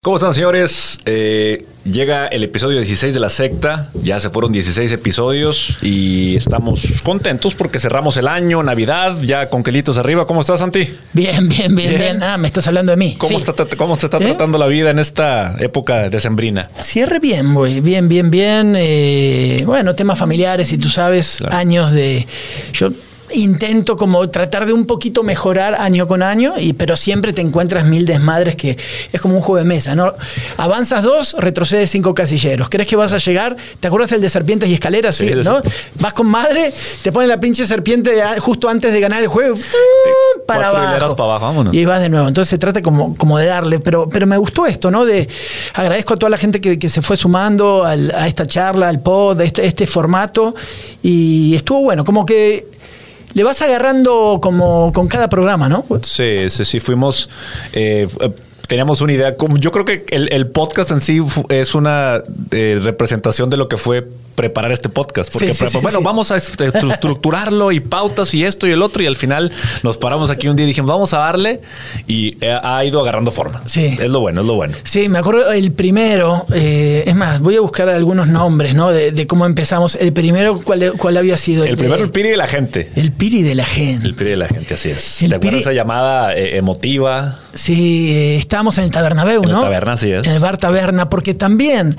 ¿Cómo están, señores? Eh, llega el episodio 16 de la secta. Ya se fueron 16 episodios y estamos contentos porque cerramos el año, Navidad, ya con quelitos arriba. ¿Cómo estás, Santi? Bien, bien, bien, bien. Ah, me estás hablando de mí. ¿Cómo, Sí. está, cómo te está ¿Eh? tratando la vida en esta época decembrina? Cierre bien, güey. Bien, bien, bien. Eh, bueno, temas familiares y tú sabes, Claro. años de. Yo intento como tratar de un poquito mejorar año con año, y, pero siempre te encuentras mil desmadres que es como un juego de mesa, ¿no? Avanzas dos, retrocedes cinco casilleros. ¿Crees que vas a llegar? ¿Te acuerdas el de serpientes y escaleras? Sí, ¿no? Vas con madre, te pone la pinche serpiente justo antes de ganar el juego. Para abajo. para abajo, vámonos. Y vas de nuevo. Entonces se trata como, como de darle, pero, pero me gustó esto, ¿no? De agradezco a toda la gente que, que se fue sumando al- a esta charla, al pod, a este, este formato. Y estuvo bueno, como que le vas agarrando como con cada programa, ¿no? Sí, sí, sí, fuimos... eh, eh, Teníamos una idea, yo creo que el, podcast en sí es una eh, representación de lo que fue preparar este podcast. Porque, Sí, sí, sí, bueno, sí. vamos a estru- estructurarlo y pautas y esto y el otro. Y al final nos paramos aquí un día y dijimos, vamos a darle. Y eh, ha ido agarrando forma. Sí. Es lo bueno, es lo bueno. Sí, me acuerdo el primero, eh, es más, voy a buscar algunos nombres, ¿no? De, de cómo empezamos. El primero, ¿cuál, cuál había sido? El de- primero, el piri de la gente. El piri de la gente. El piri de la gente, así es. El ¿Te acuerdas piri- esa llamada eh, emotiva? Sí, eh, estábamos en el Tabernabéu, En el ¿no? Taberna, así es. En el bar Taberna, porque también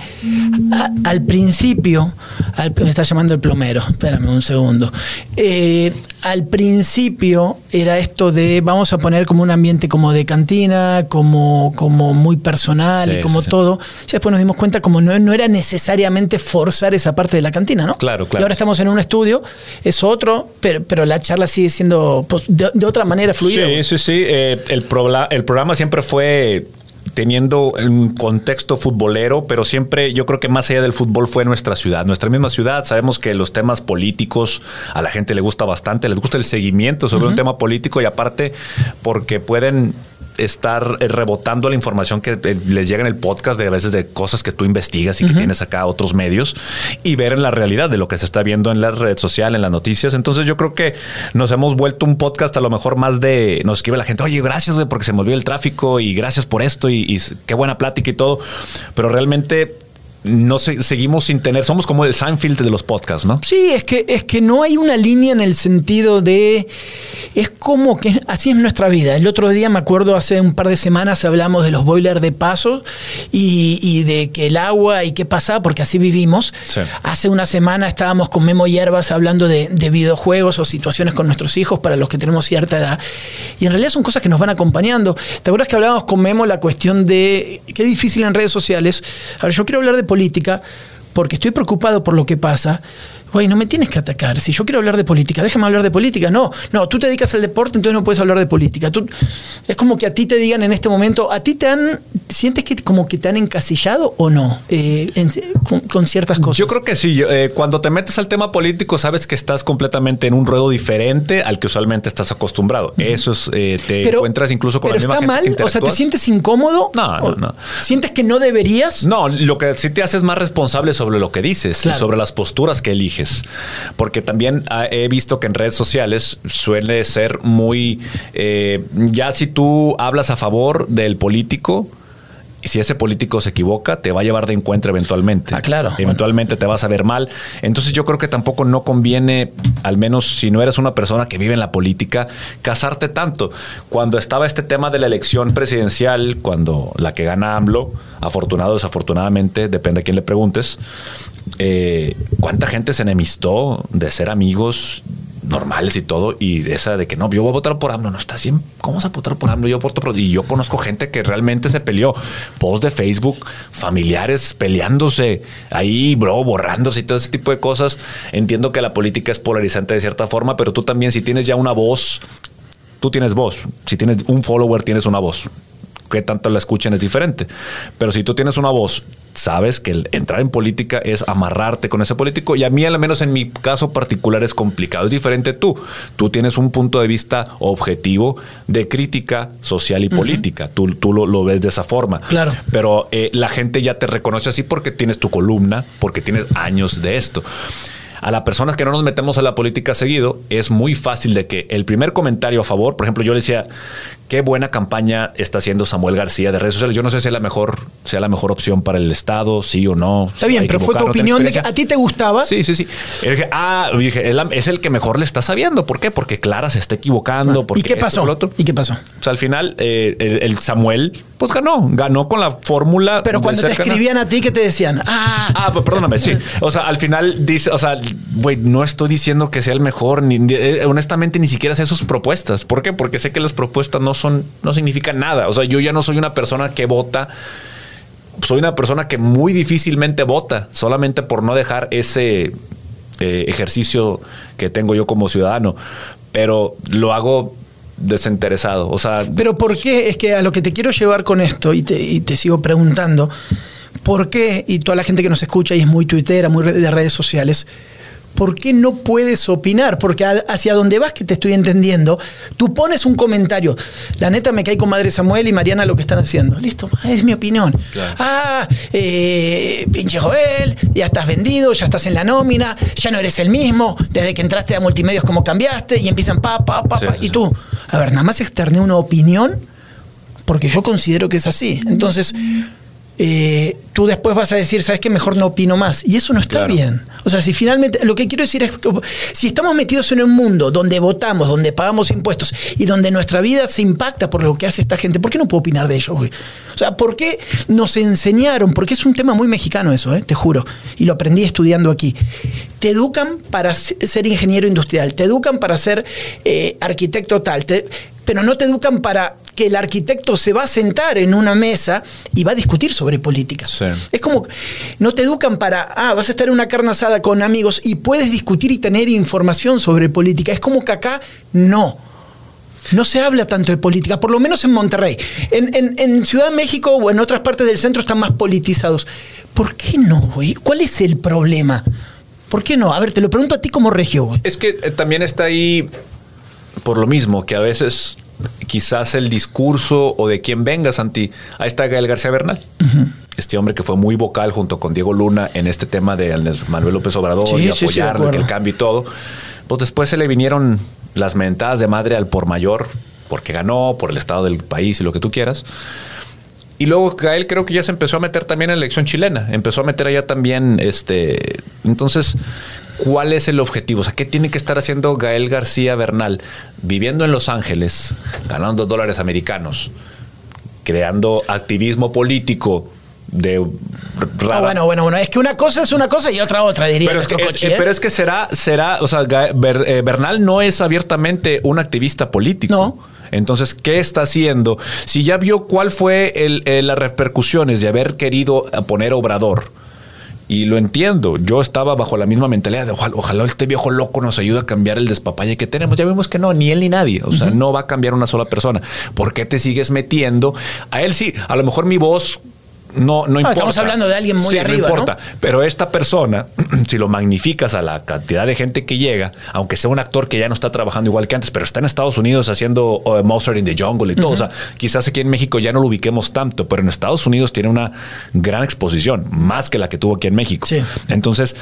a- al principio, al- me está llamando el plomero, espérame un segundo. Eh, al principio era esto de vamos a poner como un ambiente como de cantina, como, como muy personal Sí, y como sí, todo. Ya después nos dimos cuenta como no, no era necesariamente forzar esa parte de la cantina, ¿no? Claro, claro. Y ahora estamos en un estudio, es otro, pero, pero la charla sigue siendo pues, de, de otra manera fluida. Sí, sí, sí. Eh, el, el programa siempre fue teniendo un contexto futbolero, pero siempre yo creo que más allá del fútbol fue nuestra ciudad, nuestra misma ciudad. Sabemos que los temas políticos a la gente le gusta bastante, les gusta el seguimiento sobre un tema político y aparte porque pueden estar eh, rebotando la información que eh, les llega en el podcast de a veces de cosas que tú investigas y que tienes acá otros medios y ver en la realidad de lo que se está viendo en la red social, en las noticias. Entonces yo creo que nos hemos vuelto un podcast a lo mejor más de, nos escribe la gente, oye, gracias güey, porque se me olvidó el tráfico y gracias por esto y, y qué buena plática y todo, pero realmente no se- seguimos sin tener, somos como el Seinfeld de los podcasts, ¿no? Sí, es que, es que no hay una línea en el sentido de. Es como que así es nuestra vida. El otro día, me acuerdo, hace un par de semanas hablamos de los boilers de paso y, y de que el agua y qué pasa, porque así vivimos. Sí. Hace una semana estábamos con Memo Hierbas hablando de, de videojuegos o situaciones con nuestros hijos para los que tenemos cierta edad. Y en realidad son cosas que nos van acompañando. ¿Te acuerdas que hablábamos con Memo la cuestión de qué difícil en redes sociales? A ver, yo quiero hablar de política porque estoy preocupado por lo que pasa. Güey, no me tienes que atacar. Si yo quiero hablar de política, déjame hablar de política. No, no, tú te dedicas al deporte, entonces no puedes hablar de política. Tú, es como que a ti te digan en este momento, ¿a ti te han, sientes que como que te han encasillado o no Eh, en- con, con ciertas cosas? Yo creo que sí. eh, cuando te metes al tema político, sabes que estás completamente en un ruedo diferente al que usualmente estás acostumbrado. Eso es, eh, te encuentras incluso con pero la misma está gente. mal, que o sea, ¿te sientes incómodo? No, no, ¿O no. ¿Sientes que no deberías? No, lo que sí te hace es más responsable sobre lo que dices Claro. y sobre las posturas que eliges. Porque también ah, he visto que en redes sociales suele ser muy. eh, ya si tú hablas a favor del político. Y si ese político se equivoca, te va a llevar de encuentro eventualmente. Ah, claro. Eventualmente te vas a ver mal. Entonces yo creo que tampoco no conviene, al menos si no eres una persona que vive en la política, casarte tanto. Cuando estaba este tema de la elección presidencial, cuando la que gana AMLO, afortunado o desafortunadamente, depende a quién le preguntes, eh, ¿cuánta gente se enemistó de ser amigos? Normales y todo, y esa de que no, yo voy a votar por AMLO, no estás bien, ¿cómo vas a votar por AMLO? Yo voto por... Y yo conozco gente que realmente se peleó, post de Facebook, familiares peleándose, ahí, bro, borrándose y todo ese tipo de cosas. Entiendo que la política es polarizante de cierta forma, pero tú también, si tienes ya una voz, tú tienes voz, si tienes un follower, tienes una voz. Que tanto la escuchen es diferente. Pero si tú tienes una voz, sabes que el entrar en política es amarrarte con ese político. Y a mí, al menos en mi caso particular, es complicado. Es diferente tú. Tú tienes un punto de vista objetivo de crítica social y política. Tú, tú lo, lo ves de esa forma. Claro. Pero eh, la gente ya te reconoce así porque tienes tu columna, porque tienes años de esto. A las personas que no nos metemos a la política seguido, es muy fácil de que el primer comentario a favor, por ejemplo, yo le decía, qué buena campaña está haciendo Samuel García de redes sociales. Yo no sé si es la mejor, sea la mejor opción para el Estado, sí o no. Está bien, pero fue tu opinión de que a ti te gustaba. Sí, sí, sí. dije, ah, dije, es el que mejor le está sabiendo. ¿Por qué? Porque Clara se está equivocando. Ah, ¿Y qué pasó? ¿Y qué pasó? O sea, al final, eh, el, Samuel, pues ganó. Ganó con la fórmula. Pero cuando te escribían a ti, ¿qué te decían? Ah, ah pues perdóname, sí. O sea, al final dice, o sea, güey, no estoy diciendo que sea el mejor. Ni, eh, honestamente, ni siquiera sé sus propuestas. ¿Por qué? Porque sé que las propuestas no son, no significan nada. O sea, yo ya no soy una persona que vota. Soy una persona que muy difícilmente vota solamente por no dejar ese eh, ejercicio que tengo yo como ciudadano. Pero lo hago desinteresado. O sea. Pero ¿por qué? Es que a lo que te quiero llevar con esto, y te, y te sigo preguntando, ¿por qué? Y toda la gente que nos escucha y es muy tuitera, muy de redes sociales, ¿por qué no puedes opinar? Porque hacia donde vas, que te estoy entendiendo, tú pones un comentario. La neta me cae con Madre Samuel y Mariana lo que están haciendo. Listo, es mi opinión. Ah, eh, pinche Joel, ya estás vendido, ya estás en la nómina, ya no eres el mismo, desde que entraste a multimedios como cambiaste y empiezan pa, pa, pa, pa. y tú, a ver, nada más externé una opinión porque yo considero que es así. Entonces, eh, tú después vas a decir, ¿sabes qué? Mejor no opino más. Y eso no está bien. O sea, si finalmente, lo que quiero decir es, que si estamos metidos en un mundo donde votamos, donde pagamos impuestos y donde nuestra vida se impacta por lo que hace esta gente, ¿por qué no puedo opinar de ello, güey? O sea, ¿por qué nos enseñaron? Porque es un tema muy mexicano eso, ¿eh? te juro. Y lo aprendí estudiando aquí. Te educan para ser ingeniero industrial, te educan para ser eh, arquitecto tal, pero no te educan para que el arquitecto se va a sentar en una mesa y va a discutir sobre política. Es como, no te educan para, ah, vas a estar en una carne asada con amigos y puedes discutir y tener información sobre política. Es como que acá no. No se habla tanto de política, por lo menos en Monterrey. En, Ciudad de México o en otras partes del centro están más politizados. ¿Por qué no, güey? ¿Cuál es el problema? ¿Por qué no? A ver, te lo pregunto a ti como regio, güey. Es que eh, también está ahí por lo mismo, que a veces quizás el discurso o de quién venga, Santi. Ahí está Gael García Bernal. Este hombre que fue muy vocal junto con Diego Luna en este tema de Manuel López Obrador y apoyar el cambio y todo. Pues después se le vinieron las mentadas de madre al por mayor, porque ganó, por el estado del país y lo que tú quieras. Y luego Gael creo que ya se empezó a meter también en la elección chilena. Empezó a meter allá también, este. Entonces, ¿Cuál es el objetivo? O sea, ¿qué tiene que estar haciendo Gael García Bernal? Viviendo en Los Ángeles, ganando dólares americanos, creando activismo político de ah, bueno, bueno, bueno, es que una cosa es una cosa y otra otra, diría. Pero, es que, ¿eh? pero es que será, será, o sea, eh, Bernal no es abiertamente un activista político. No. Entonces, ¿qué está haciendo? Si ya vio cuál fue eh, las repercusiones de haber querido poner Obrador y lo entiendo. Yo estaba bajo la misma mentalidad de ojalá, este viejo loco nos ayude a cambiar el despapalle que tenemos. Ya vimos que no, ni él ni nadie. O sea, no va a cambiar una sola persona. ¿Por qué te sigues metiendo? A él sí, a lo mejor mi voz no, no, importa. Estamos hablando de alguien muy arriba. No importa. Pero esta persona, si lo magnificas a la cantidad de gente que llega, aunque sea un actor que ya no está trabajando igual que antes, pero está en Estados Unidos haciendo uh, Monster in the Jungle y todo. O sea, quizás aquí en México ya no lo ubiquemos tanto, pero en Estados Unidos tiene una gran exposición, más que la que tuvo aquí en México. Entonces,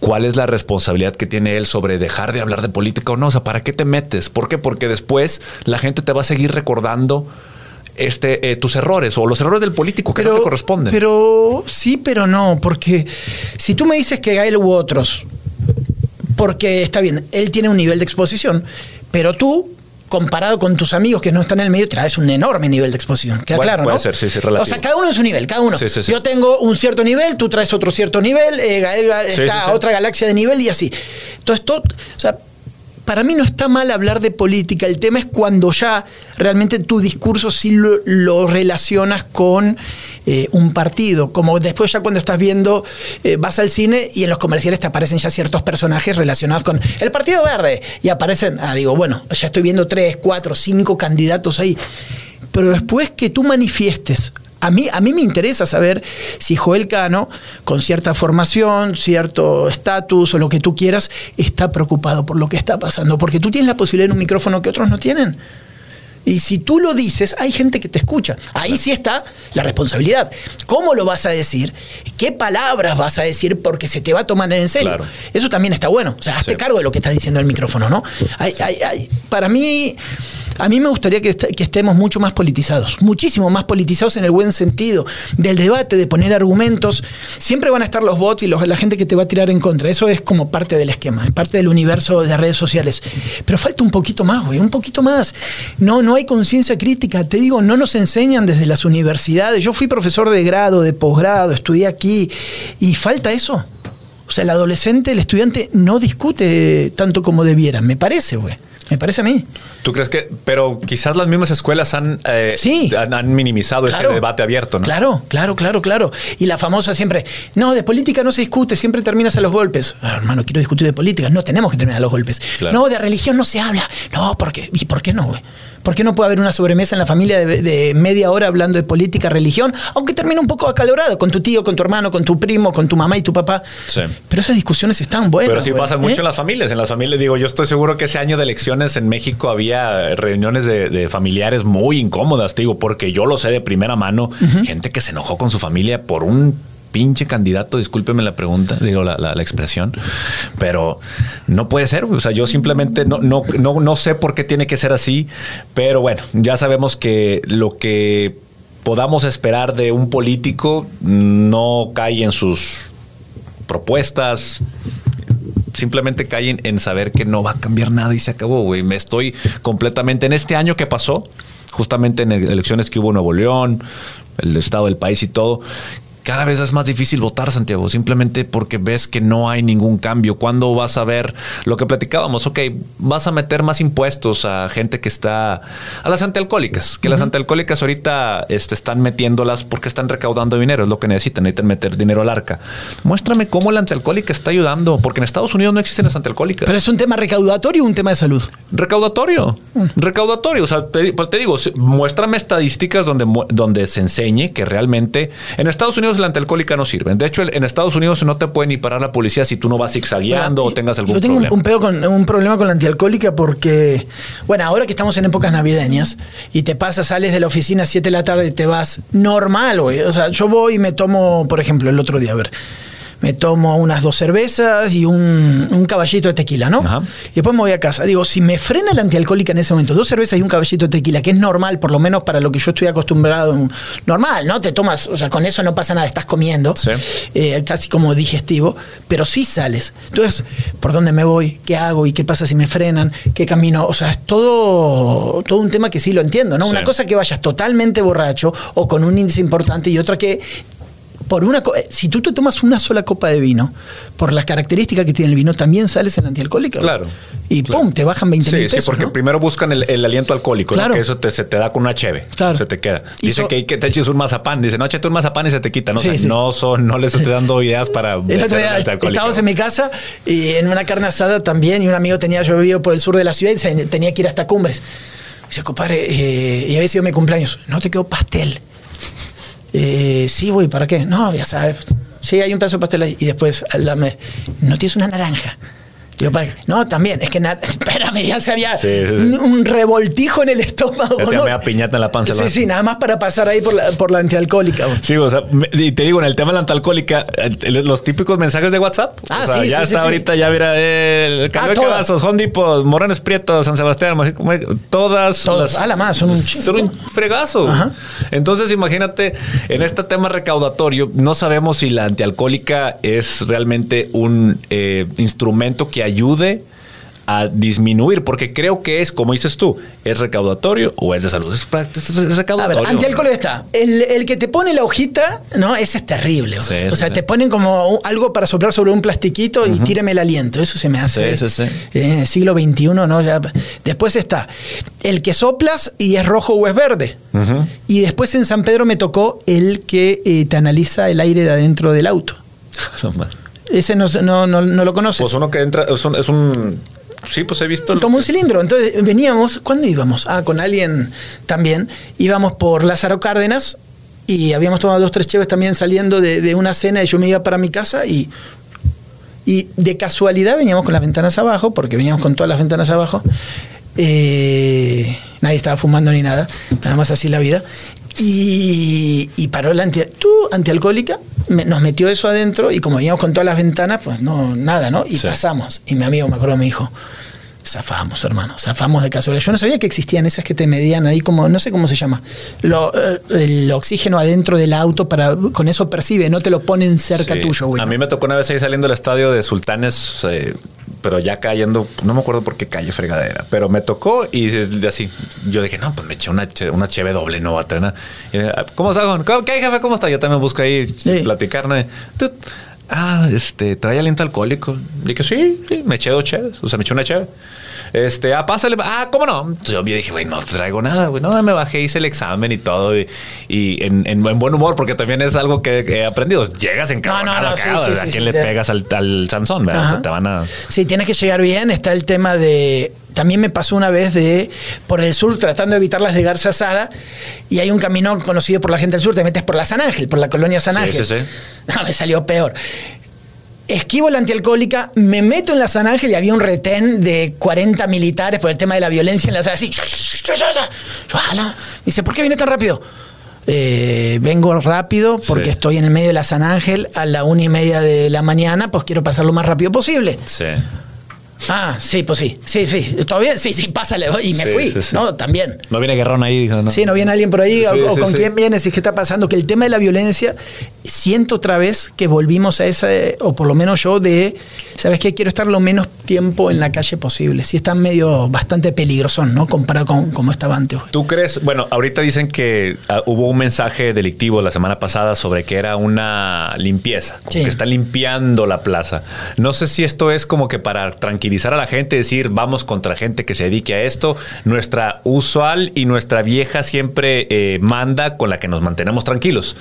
¿cuál es la responsabilidad que tiene él sobre dejar de hablar de política o no? O sea, ¿para qué te metes? ¿Por qué? Porque después la gente te va a seguir recordando este, eh, tus errores o los errores del político que no te corresponden. Pero sí, pero no, porque si tú me dices que Gael u otros, porque está bien, él tiene un nivel de exposición, pero tú comparado con tus amigos que no están en el medio, traes un enorme nivel de exposición. Queda claro, puede ¿no? ser, sí, sí, relativo. O sea, cada uno en su nivel, cada uno. Yo tengo un cierto nivel, tú traes otro cierto nivel, eh, Gael está a otra galaxia de nivel y así. Entonces, todo, o sea, para mí no está mal hablar de política, el tema es cuando ya realmente tu discurso sí lo, relacionas con eh, un partido, como después ya cuando estás viendo, eh, vas al cine y en los comerciales te aparecen ya ciertos personajes relacionados con el Partido Verde. Y aparecen, ah, digo, bueno, ya estoy viendo tres, cuatro, cinco candidatos ahí, pero después que tú manifiestes a mí, a mí me interesa saber si Joel Cano, con cierta formación, cierto estatus o lo que tú quieras, está preocupado por lo que está pasando. Porque tú tienes la posibilidad de un micrófono que otros no tienen. Y si tú lo dices, hay gente que te escucha. Ahí sí está la responsabilidad. ¿Cómo lo vas a decir? ¿Qué palabras vas a decir? Porque se te va a tomar en serio. Eso también está bueno. O sea, hazte cargo de lo que está diciendo el micrófono, ¿no? para mí, A mí me gustaría que, est- que estemos mucho más politizados, muchísimo más politizados en el buen sentido, del debate, de poner argumentos. Siempre van a estar los bots y los- la gente que te va a tirar en contra. Eso es como parte del esquema, es parte del universo de redes sociales. Pero falta un poquito más, güey, un poquito más. No, no hay conciencia crítica. Te digo, no nos enseñan desde las universidades. Yo fui profesor de grado, de posgrado, estudié aquí y falta eso. O sea, el adolescente, el estudiante no discute tanto como debiera, me parece, güey. Me parece a mí. ¿Tú crees que.? Pero quizás las mismas escuelas han, eh, Sí. han, han minimizado Claro. ese debate abierto, ¿no? Claro, claro, claro, claro. Y la famosa siempre, no, de política no se discute, siempre terminas a los golpes. Ah, hermano, quiero discutir de política. No tenemos que terminar a los golpes. Claro. No, de religión no se habla. No, ¿por qué? ¿Y por qué no, güey? ¿Por qué no puede haber una sobremesa en la familia de, de media hora hablando de política, religión? Aunque termine un poco acalorado, con tu tío, con tu hermano, con tu primo, con tu mamá y tu papá. Sí. Pero esas discusiones están buenas. Pero sí güey, pasa ¿eh? mucho en las familias. En las familias, digo, yo estoy seguro que ese año de elecciones en México había reuniones de, de familiares muy incómodas, te digo, porque yo lo sé de primera mano. Gente que se enojó con su familia por un pinche candidato, discúlpeme la pregunta, digo la, la- expresión, pero no puede ser. O sea, yo simplemente no, no, no, no sé por qué tiene que ser así, pero bueno, ya sabemos que lo que podamos esperar de un político no cae en sus propuestas, simplemente caen en saber que no va a cambiar nada y se acabó, güey. Me estoy completamente en este año que pasó, justamente en elecciones que hubo en Nuevo León, el estado del país y todo. Cada vez es más difícil votar, Santiago, simplemente porque ves que no hay ningún cambio. ¿Cuándo vas a ver lo que platicábamos? Ok, vas a meter más impuestos a gente que está. a las antialcohólicas. Que las antialcohólicas ahorita este, están metiéndolas porque están recaudando dinero, es lo que necesitan. Necesitan meter dinero al arca. Muéstrame cómo la antialcohólica está ayudando, porque en Estados Unidos no existen las antialcohólicas. Pero es un tema recaudatorio o un tema de salud. Recaudatorio, recaudatorio. O sea, te, pues te digo, muéstrame estadísticas donde, donde se enseñe que realmente en Estados Unidos la antialcohólica no sirve. De hecho, en Estados Unidos no te puede ni parar la policía si tú no vas zigzagueando o tengas algún Yo tengo un- problema. un, peo con, un problema con la antialcohólica porque, bueno, ahora que estamos en épocas navideñas y te pasas, sales de la oficina a 7 de la tarde y te vas normal, güey. O sea, yo voy y me tomo, por ejemplo, el otro día, a ver, me tomo unas dos cervezas y un, un caballito de tequila, ¿no? Ajá. Y después me voy a casa. Digo, si me frena la antialcohólica en ese momento, dos cervezas y un caballito de tequila, que es normal, por lo menos para lo que yo estoy acostumbrado, normal, ¿no? Te tomas, o sea, con eso no pasa nada, estás comiendo, Sí. eh, casi como digestivo, pero sí sales. Entonces, ¿por dónde me voy? ¿Qué hago? ¿Y qué pasa si me frenan? ¿Qué camino? O sea, es todo, todo un tema que sí lo entiendo, ¿no? Sí. Una cosa que vayas totalmente borracho o con un índice importante y otra que por una eh, si tú te tomas una sola copa de vino, por las características que tiene el vino, también sales en antialcohólico. Claro. Y Claro. pum, te bajan 20 Sí, mil sí, porque ¿no? primero buscan el, el aliento alcohólico. Claro. que eso te, se te da con una cheve, Claro. se te queda. Dice so- que, que te eches un mazapán, dice, no, échate un mazapán y se te quita. No, Sí, O sea, sí. no, son, no les estoy dando ideas para... El otro día el estábamos en mi casa y en una carne asada también y un amigo tenía, yo vivía por el sur de la ciudad y se- tenía que ir hasta Cumbres. Dice, compadre, eh, y había sido mi cumpleaños, no te quedó pastel. Eh, sí, güey, ¿para qué? No, ya sabes. Sí, hay un pedazo de pastel ahí. Y después, lado me, no tienes una naranja. Digo, "¿Para qué?". no, también, es que, na- espérame, ya se había Sí, sí, sí. Un, revoltijo en el estómago. Ya te ¿no? media piñata en la panza, Sí, ¿no? sí, nada más para pasar ahí por la, por la antialcohólica. Sí, o sea, y te digo, en el tema de la antialcohólica, eh, los típicos mensajes de WhatsApp. Ah, o sea, ya está ahorita, ya mira, eh, el Cambio de todas. Cabazos, Hondipo, Morales Prieto, San Sebastián, como- todas. Todas. A la más, son un Son un fregazo. Ajá. Entonces, imagínate, en este tema recaudatorio, no sabemos si la antialcohólica es realmente un eh, instrumento que ayude a disminuir, porque creo que es, como dices tú, es recaudatorio o es de salud. Es, es A recaudatorio. ver, antialcohol está. El, el que te pone la hojita, ¿no? Ese es terrible. Sí, o sí, sea, sí. te ponen como algo para soplar sobre un plastiquito y tírame el aliento. Eso se me hace. Sí, sí, sí. eh, siglo XXI, ¿no? Ya- después está el que soplas y es rojo o es verde. Y después en San Pedro me tocó el que eh, te analiza el aire de adentro del auto. Ese no, no, no, no lo conoces. Pues uno que entra, es un, es un- sí, pues he visto. Como un cilindro. Entonces veníamos, ¿cuándo íbamos? Ah, con alguien también. Íbamos por Lázaro Cárdenas y habíamos tomado dos, tres cheves también saliendo de, de una cena y yo me iba para mi casa y, y de casualidad veníamos con las ventanas abajo, porque veníamos con todas las ventanas abajo. Eh, nadie estaba fumando ni nada, nada más así la vida. Y, y paró la anti, tú, antialcohólica, me- nos metió eso adentro y como veníamos con todas las ventanas, pues no, nada, ¿no? Y Sí. pasamos. Y mi amigo, me acuerdo, me dijo, Zafamos, hermano, zafamos de casualidad. Yo no sabía que existían esas que te medían ahí como, no sé cómo se llama, lo, eh, el oxígeno adentro del auto para, con eso percibe, no te lo ponen cerca Sí. tuyo, güey. A mí me tocó una vez ahí saliendo del estadio de Sultanes, eh, pero ya cayendo, no me acuerdo por qué calle fregadera, pero me tocó y así, yo dije, no, pues me eché una, una cheve doble, no va a tener. Y, eh, ¿Cómo está, Gon? ¿Cómo- ¿Qué hay, jefe? ¿Cómo está? Yo también busco ahí Sí. platicar, ¿no? Ah, este, trae aliento alcohólico. Dije, sí, sí, me eché dos cheves, o sea, me eché una cheve. Este, ah, pásale. Ah, ¿cómo no? Entonces, yo dije, güey, no traigo nada, güey. No, me bajé, hice el examen y todo. Y, y en, en- en buen humor, porque también es algo que he aprendido. Llegas en No, no, no, sí, sí, ¿A sí, quién le pegas al, al Sansón? ¿verdad? O sea, te van a. Sí, tienes que llegar bien. Está el tema de. También me pasó una vez de por el sur tratando de evitar las de Garza Asada y hay un camino conocido por la gente del sur, te metes por la San Ángel, por la colonia San Sí, Ángel. sí, sí. No, me salió peor. Esquivo la antialcohólica, me meto en la San Ángel y había un retén de 40 militares por el tema de la violencia en la San. Me dice, ¿por qué viene tan rápido? Eh, vengo rápido porque Sí. estoy en el medio de la San Ángel a la una y media de la mañana, pues quiero pasar lo más rápido posible. Sí. Ah, sí, pues sí, sí, sí, todavía, sí, sí, pásale, y me Sí, fui, sí, sí. ¿no? También. No viene Guerrón ahí, dijo, ¿no? Sí, no viene alguien por ahí, o- Sí, o, sí, con sí. quién vienes y qué está pasando. Que el tema de la violencia, siento otra vez que volvimos a ese, o por lo menos yo, de, ¿sabes qué? Quiero estar lo menos tiempo en la calle posible. Sí, está medio bastante peligrosón, ¿no? Comparado con cómo estaba antes. güey. ¿Tú crees? Bueno, ahorita dicen que ah, hubo un mensaje delictivo la semana pasada sobre que era una limpieza, como Sí. que está limpiando la plaza. No sé si esto es como que para tranquilizar a la gente, decir vamos contra gente que se dedique a esto. Nuestra usual y nuestra vieja siempre eh, manda con la que nos mantenemos tranquilos.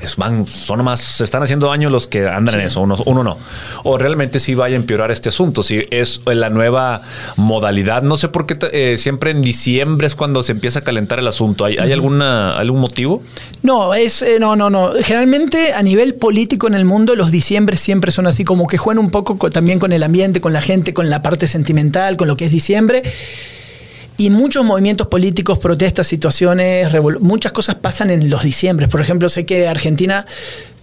Es, van, son más, se están haciendo daño los que andan en eso, uno, uno no. O realmente sí vaya a empeorar este asunto, si es la nueva modalidad. No sé por qué eh, siempre en diciembre es cuando se empieza a calentar el asunto. ¿Hay, hay alguna, algún motivo? No, es, eh, no, no, no. Generalmente a nivel político en el mundo los diciembres siempre son así, como que juegan un poco co- también con el ambiente, con la gente, con la parte sentimental, con lo que es diciembre. Y muchos movimientos políticos, protestas, situaciones, muchas cosas pasan en los diciembres. Por ejemplo, sé que Argentina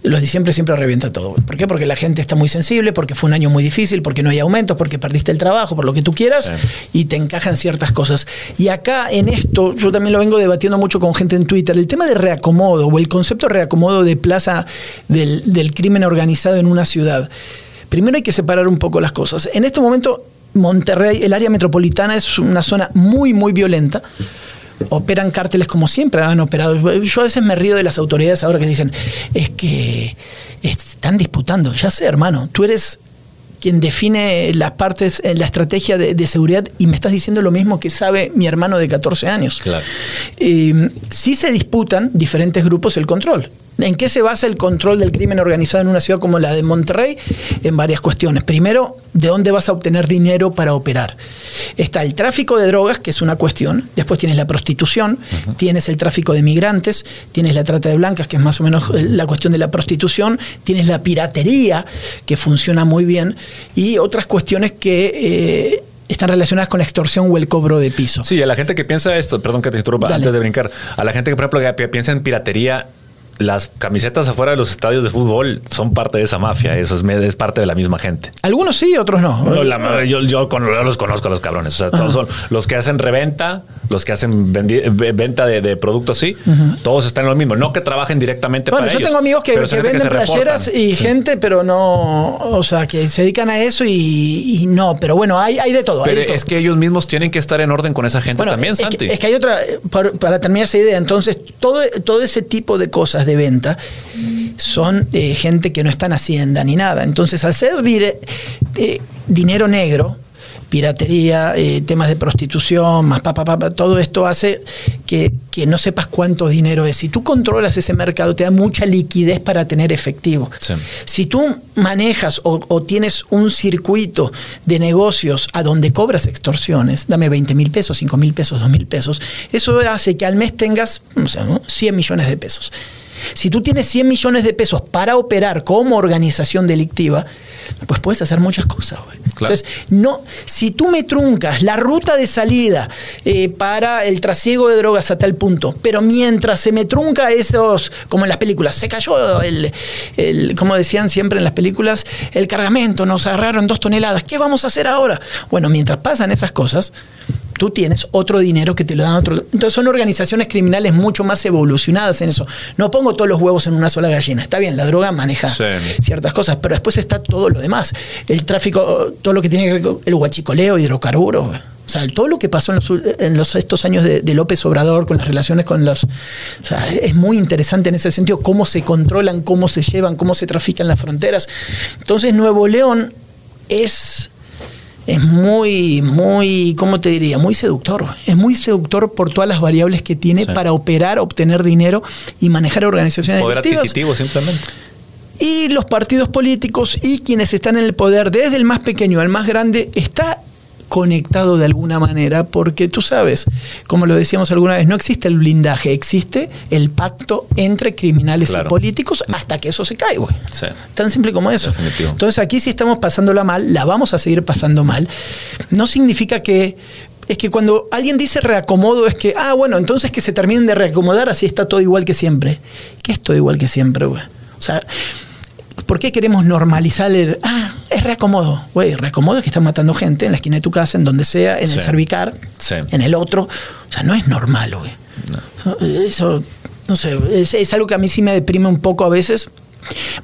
los diciembres siempre revienta todo. ¿Por qué? Porque la gente está muy sensible, porque fue un año muy difícil, porque no hay aumentos, porque perdiste el trabajo, por lo que tú quieras, Sí. y te encajan ciertas cosas. Y acá en esto, yo también lo vengo debatiendo mucho con gente en Twitter, el tema de reacomodo o el concepto de reacomodo de plaza del, del crimen organizado en una ciudad. Primero hay que separar un poco las cosas. En este momento, Monterrey, el área metropolitana es una zona muy, muy violenta. Operan cárteles como siempre han operado. Yo a veces me río de las autoridades ahora que dicen, es que están disputando. Ya sé, hermano, tú eres quien define las partes, eh, la estrategia de, de seguridad y me estás diciendo lo mismo que sabe mi hermano de 14 años. Claro. Eh, sí se disputan diferentes grupos el control. ¿En qué se basa el control del crimen organizado en una ciudad como la de Monterrey? En varias cuestiones. Primero, ¿de dónde vas a obtener dinero para operar? Está el tráfico de drogas, que es una cuestión. Después tienes la prostitución, tienes el tráfico de migrantes, tienes la trata de blancas, que es más o menos la cuestión de la prostitución, tienes la piratería, que funciona muy bien, y otras cuestiones que... eh, están relacionadas con la extorsión o el cobro de piso. Sí, a la gente que piensa esto, perdón que te interrumpa Dale. antes de brincar, a la gente que, por ejemplo, que pi- piensa en piratería, las camisetas afuera de los estadios de fútbol son parte de esa mafia, eso es, parte de la misma gente. Algunos sí, otros no. La- yo, yo con- yo los conozco a los cabrones. O sea, todos son los que hacen reventa, los que hacen vendi- venta de, de productos así, todos están en lo mismo. No que trabajen directamente Bueno, para yo ellos, tengo amigos que, que venden se playeras reportan. y Sí. gente, pero no, o sea, que se dedican a eso y, y no, pero bueno, hay, hay de todo. Pero de todo. es que ellos mismos tienen que estar en orden con esa gente Bueno, también, es, que- Santi. es que hay otra, para, para terminar esa idea, entonces todo, todo ese tipo de cosas de venta son eh, gente que no está en Hacienda ni nada. Entonces, hacer dire- eh, dinero negro, piratería, eh, temas de prostitución, más papá, papá, todo esto hace que, que no sepas cuánto dinero es. Si tú controlas ese mercado, te da mucha liquidez para tener efectivo. Sí. Si tú manejas o, o tienes un circuito de negocios a donde cobras extorsiones, dame 20 mil pesos, 5 mil pesos, 2 mil pesos, eso hace que al mes tengas no sé, ¿no? 100 millones de pesos. Si tú tienes 100 millones de pesos para operar como organización delictiva, pues puedes hacer muchas cosas. Entonces, no, si tú me truncas la ruta de salida eh, para el trasiego de drogas a tal punto, pero mientras se me trunca esos, como en las películas, se cayó el, el como decían siempre en las películas, el cargamento, nos agarraron dos toneladas, ¿qué vamos a hacer ahora? Bueno, mientras pasan esas cosas, tú tienes otro dinero que te lo dan otro. Entonces son organizaciones criminales mucho más evolucionadas en eso. No pongo todos los huevos en una sola gallina. Está bien, la droga maneja ciertas cosas, pero después está todo lo demás. El tráfico, todo lo que tiene que ver con el huachicoleo, hidrocarburos. O sea, todo lo que pasó en, los, estos años de, López Obrador con las relaciones con los... O sea, es muy interesante en ese sentido cómo se controlan, cómo se llevan, cómo se trafican las fronteras. Entonces Nuevo León es es muy, muy, ¿cómo te diría? Muy seductor. Es muy seductor por todas las variables que tiene para operar, obtener dinero y manejar organizaciones Poder adquisitivo simplemente. Y los partidos políticos y quienes están en el poder, desde el más pequeño al más grande, está conectado de alguna manera, porque tú sabes, como lo decíamos alguna vez, no existe el blindaje, existe el pacto entre criminales y políticos hasta que eso se cae, güey. Tan simple como eso. Entonces aquí si estamos pasándola mal, la vamos a seguir pasando mal. No significa que es que cuando alguien dice reacomodo es que, ah, bueno, entonces que se terminen de reacomodar, así está todo igual que siempre. ¿Qué es todo igual que siempre, güey? O sea, ¿por qué queremos normalizar el, ah, es reacomodo? Güey, reacomodo es que están matando gente en la esquina de tu casa, en donde sea, en el cervicar, en el otro. O sea, no es normal, güey. Eso, no sé, es, algo que a mí sí me deprime un poco a veces.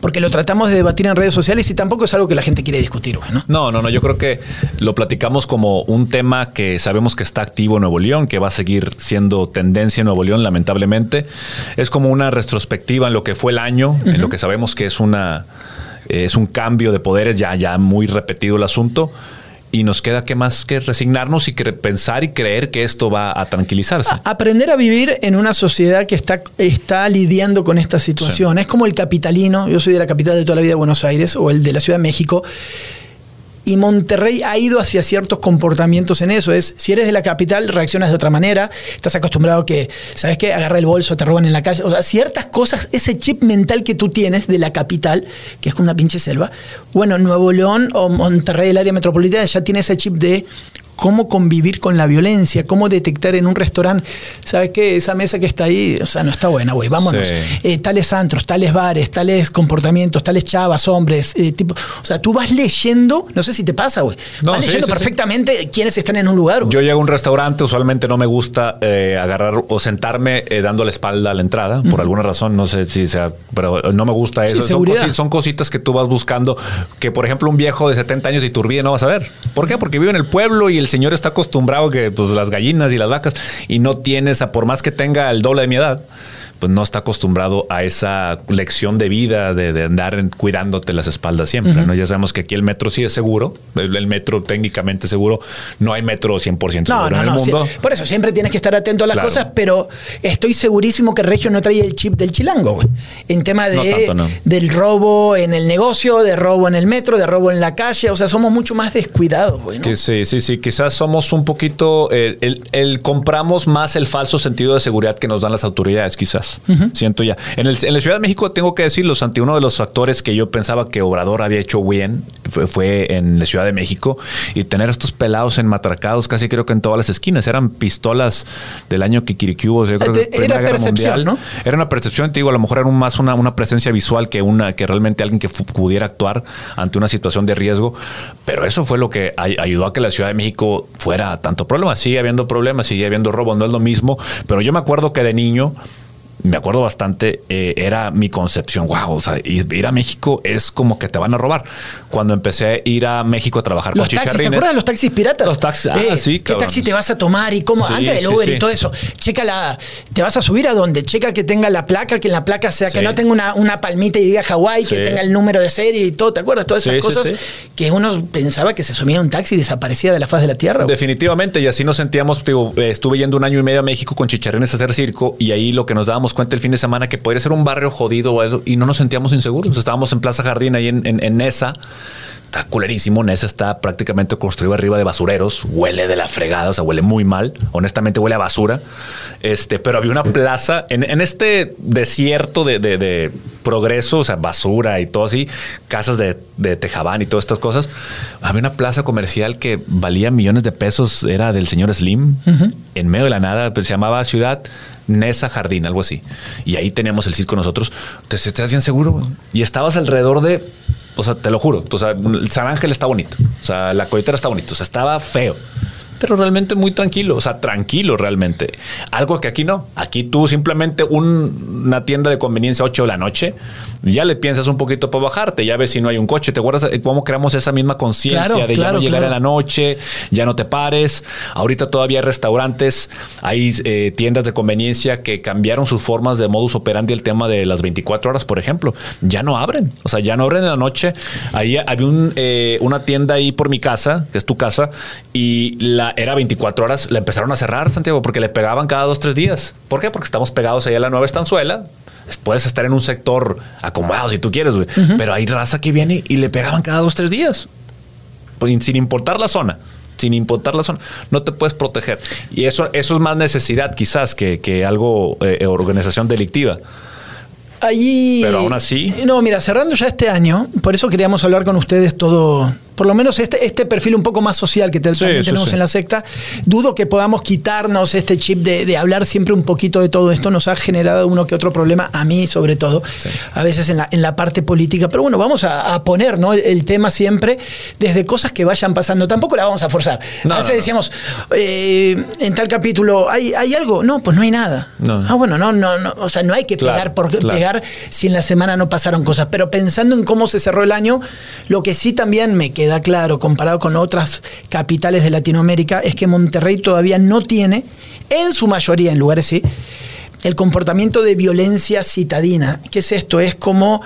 Porque lo tratamos de debatir en redes sociales y tampoco es algo que la gente quiere discutir, ¿no? No, no, no. Yo creo que lo platicamos como un tema que sabemos que está activo en Nuevo León, que va a seguir siendo tendencia en Nuevo León, lamentablemente. Es como una retrospectiva en lo que fue el año, en lo que sabemos que es una es un cambio de poderes, ya, ya muy repetido el asunto y nos queda que más que resignarnos y pensar y creer que esto va a tranquilizarse. aprender a vivir en una sociedad que está, está lidiando con esta situación. Es como el capitalino, yo soy de la capital de toda la vida de Buenos Aires, o el de la Ciudad de México, y Monterrey ha ido hacia ciertos comportamientos en eso. Es, si eres de la capital, reaccionas de otra manera. Estás acostumbrado a que, ¿sabes qué? Agarra el bolso, te roban en la calle. O sea, ciertas cosas, ese chip mental que tú tienes de la capital, que es como una pinche selva. Bueno, Nuevo León o Monterrey, el área metropolitana, ya tiene ese chip de cómo convivir con la violencia, cómo detectar en un restaurante, ¿sabes qué? Esa mesa que está ahí, o sea, no está buena, güey, vámonos. Eh, tales antros, tales bares, tales comportamientos, tales chavas, hombres, eh, tipo, o sea, tú vas leyendo, no sé si te pasa, güey, vas leyendo perfectamente quiénes están en un lugar. Yo llego a un restaurante, usualmente no me gusta eh, agarrar o sentarme dando la espalda a la entrada, por alguna razón, no sé si sea, pero no me gusta eso. son, son, cositas que tú vas buscando, que por ejemplo un viejo de 70 años y turbide no vas a ver. ¿Por qué? Porque vive en el pueblo y el señor está acostumbrado que pues las gallinas y las vacas y no tienes, a por más que tenga el doble de mi edad, pues no está acostumbrado a esa lección de vida, de, andar cuidándote las espaldas siempre. ¿no? Ya sabemos que aquí el metro sí es seguro, el, metro técnicamente seguro, no hay metro 100% seguro en el mundo. por eso siempre tienes que estar atento a las cosas, pero estoy segurísimo que Regio no trae el chip del chilango, En tema de, del robo en el negocio, de robo en el metro, de robo en la calle, o sea, somos mucho más descuidados, güey. sí, sí, sí, quizás somos un poquito, eh, el compramos más el falso sentido de seguridad que nos dan las autoridades, quizás. Siento ya. En, el, en, la Ciudad de México, tengo que decirlo, ante uno de los factores que yo pensaba que Obrador había hecho bien fue, en la Ciudad de México y tener estos pelados enmatracados casi creo que en todas las esquinas. Eran pistolas del año que hubo. Yo creo que era percepción, ¿no? Era una percepción, te digo, a lo mejor era más una, una presencia visual que una que realmente alguien que pudiera actuar ante una situación de riesgo. Pero eso fue lo que ayudó a que la Ciudad de México fuera tanto problema. Sigue habiendo problemas, sigue habiendo robo, no es lo mismo. Pero yo me acuerdo que de niño me acuerdo bastante, eh, era mi concepción, wow, o sea, ir a México es como que te van a robar. Cuando empecé a ir a México a trabajar los con taxis, ¿Te acuerdas de los taxis piratas? Los taxis, ah, eh, sí, ¿Qué taxi te vas a tomar y cómo? Antes del Uber y todo eso. Checa la, ¿te vas a subir a dónde? Checa que tenga la placa, que en la placa sea, que no tenga una, una palmita y diga Hawái, que tenga el número de serie y todo, ¿te acuerdas? Todas esas cosas que uno pensaba que se sumía a un taxi y desaparecía de la faz de la tierra. Definitivamente, y así nos sentíamos, estuve yendo un año y medio a México con chicharrines a hacer circo y ahí lo que nos dábamos cuenta el fin de semana que podría ser un barrio jodido y no nos sentíamos inseguros. Estábamos en Plaza Jardín ahí en, Nesa está culerísimo. Nesa está prácticamente construido arriba de basureros. Huele de la fregada, o sea, huele muy mal. Honestamente, huele a basura. Este, pero había una plaza en, este desierto de, progreso, o sea, basura y todo así, casas de, tejabán y todas estas cosas. Había una plaza comercial que valía millones de pesos, era del señor Slim, en medio de la nada, pues, se llamaba Ciudad Nesa Jardín, algo así. Y ahí teníamos el circo nosotros. Entonces, ¿estás bien seguro? Y estabas alrededor de o sea, te lo juro. O sea, San Ángel está bonito. O sea, la coyotera está bonito. O sea, estaba feo pero realmente muy tranquilo, o sea, tranquilo realmente. Algo que aquí no. Aquí tú simplemente una tienda de conveniencia 8 de la noche, ya le piensas un poquito para bajarte, ya ves si no hay un coche. ¿Te acuerdas cómo creamos esa misma conciencia de ya no llegar a la noche, ya no te pares? Ahorita todavía hay restaurantes, hay eh, tiendas de conveniencia que cambiaron sus formas de modus operandi el tema de las 24 horas, por ejemplo. Ya no abren, o sea, ya no abren en la noche. Ahí había un, eh, una tienda ahí por mi casa, que es tu casa, y la era 24 horas, la empezaron a cerrar, Santiago, porque le pegaban cada dos, tres días. ¿Por qué? Porque estamos pegados ahí a la nueva estanzuela. Puedes estar en un sector acomodado si tú quieres, Pero hay raza que viene y le pegaban cada dos, tres días. Pues, sin importar la zona sin importar la zona, no te puedes proteger. Y eso, eso es más necesidad quizás que, algo, eh, organización delictiva. Allí. Pero aún así. No, mira, cerrando ya este año, por eso queríamos hablar con ustedes todo, por lo menos este, este perfil un poco más social que también tenemos en la secta, dudo que podamos quitarnos este chip de, hablar siempre un poquito de todo esto. Nos ha generado uno que otro problema, a mí sobre todo, a veces en la, en la parte política. Pero bueno, vamos a, poner ¿no? el, tema siempre desde cosas que vayan pasando. Tampoco la vamos a forzar. a veces decíamos, eh, en tal capítulo, ¿hay, ¿hay algo? No, pues no hay nada. Ah, bueno, no, no, no. O sea, no hay que pegar por pegar si en la semana no pasaron cosas. Pero pensando en cómo se cerró el año, lo que sí también me queda claro, comparado con otras capitales de Latinoamérica, es que Monterrey todavía no tiene, en su mayoría, en lugares sí, el comportamiento de violencia citadina. ¿Qué es esto? Es como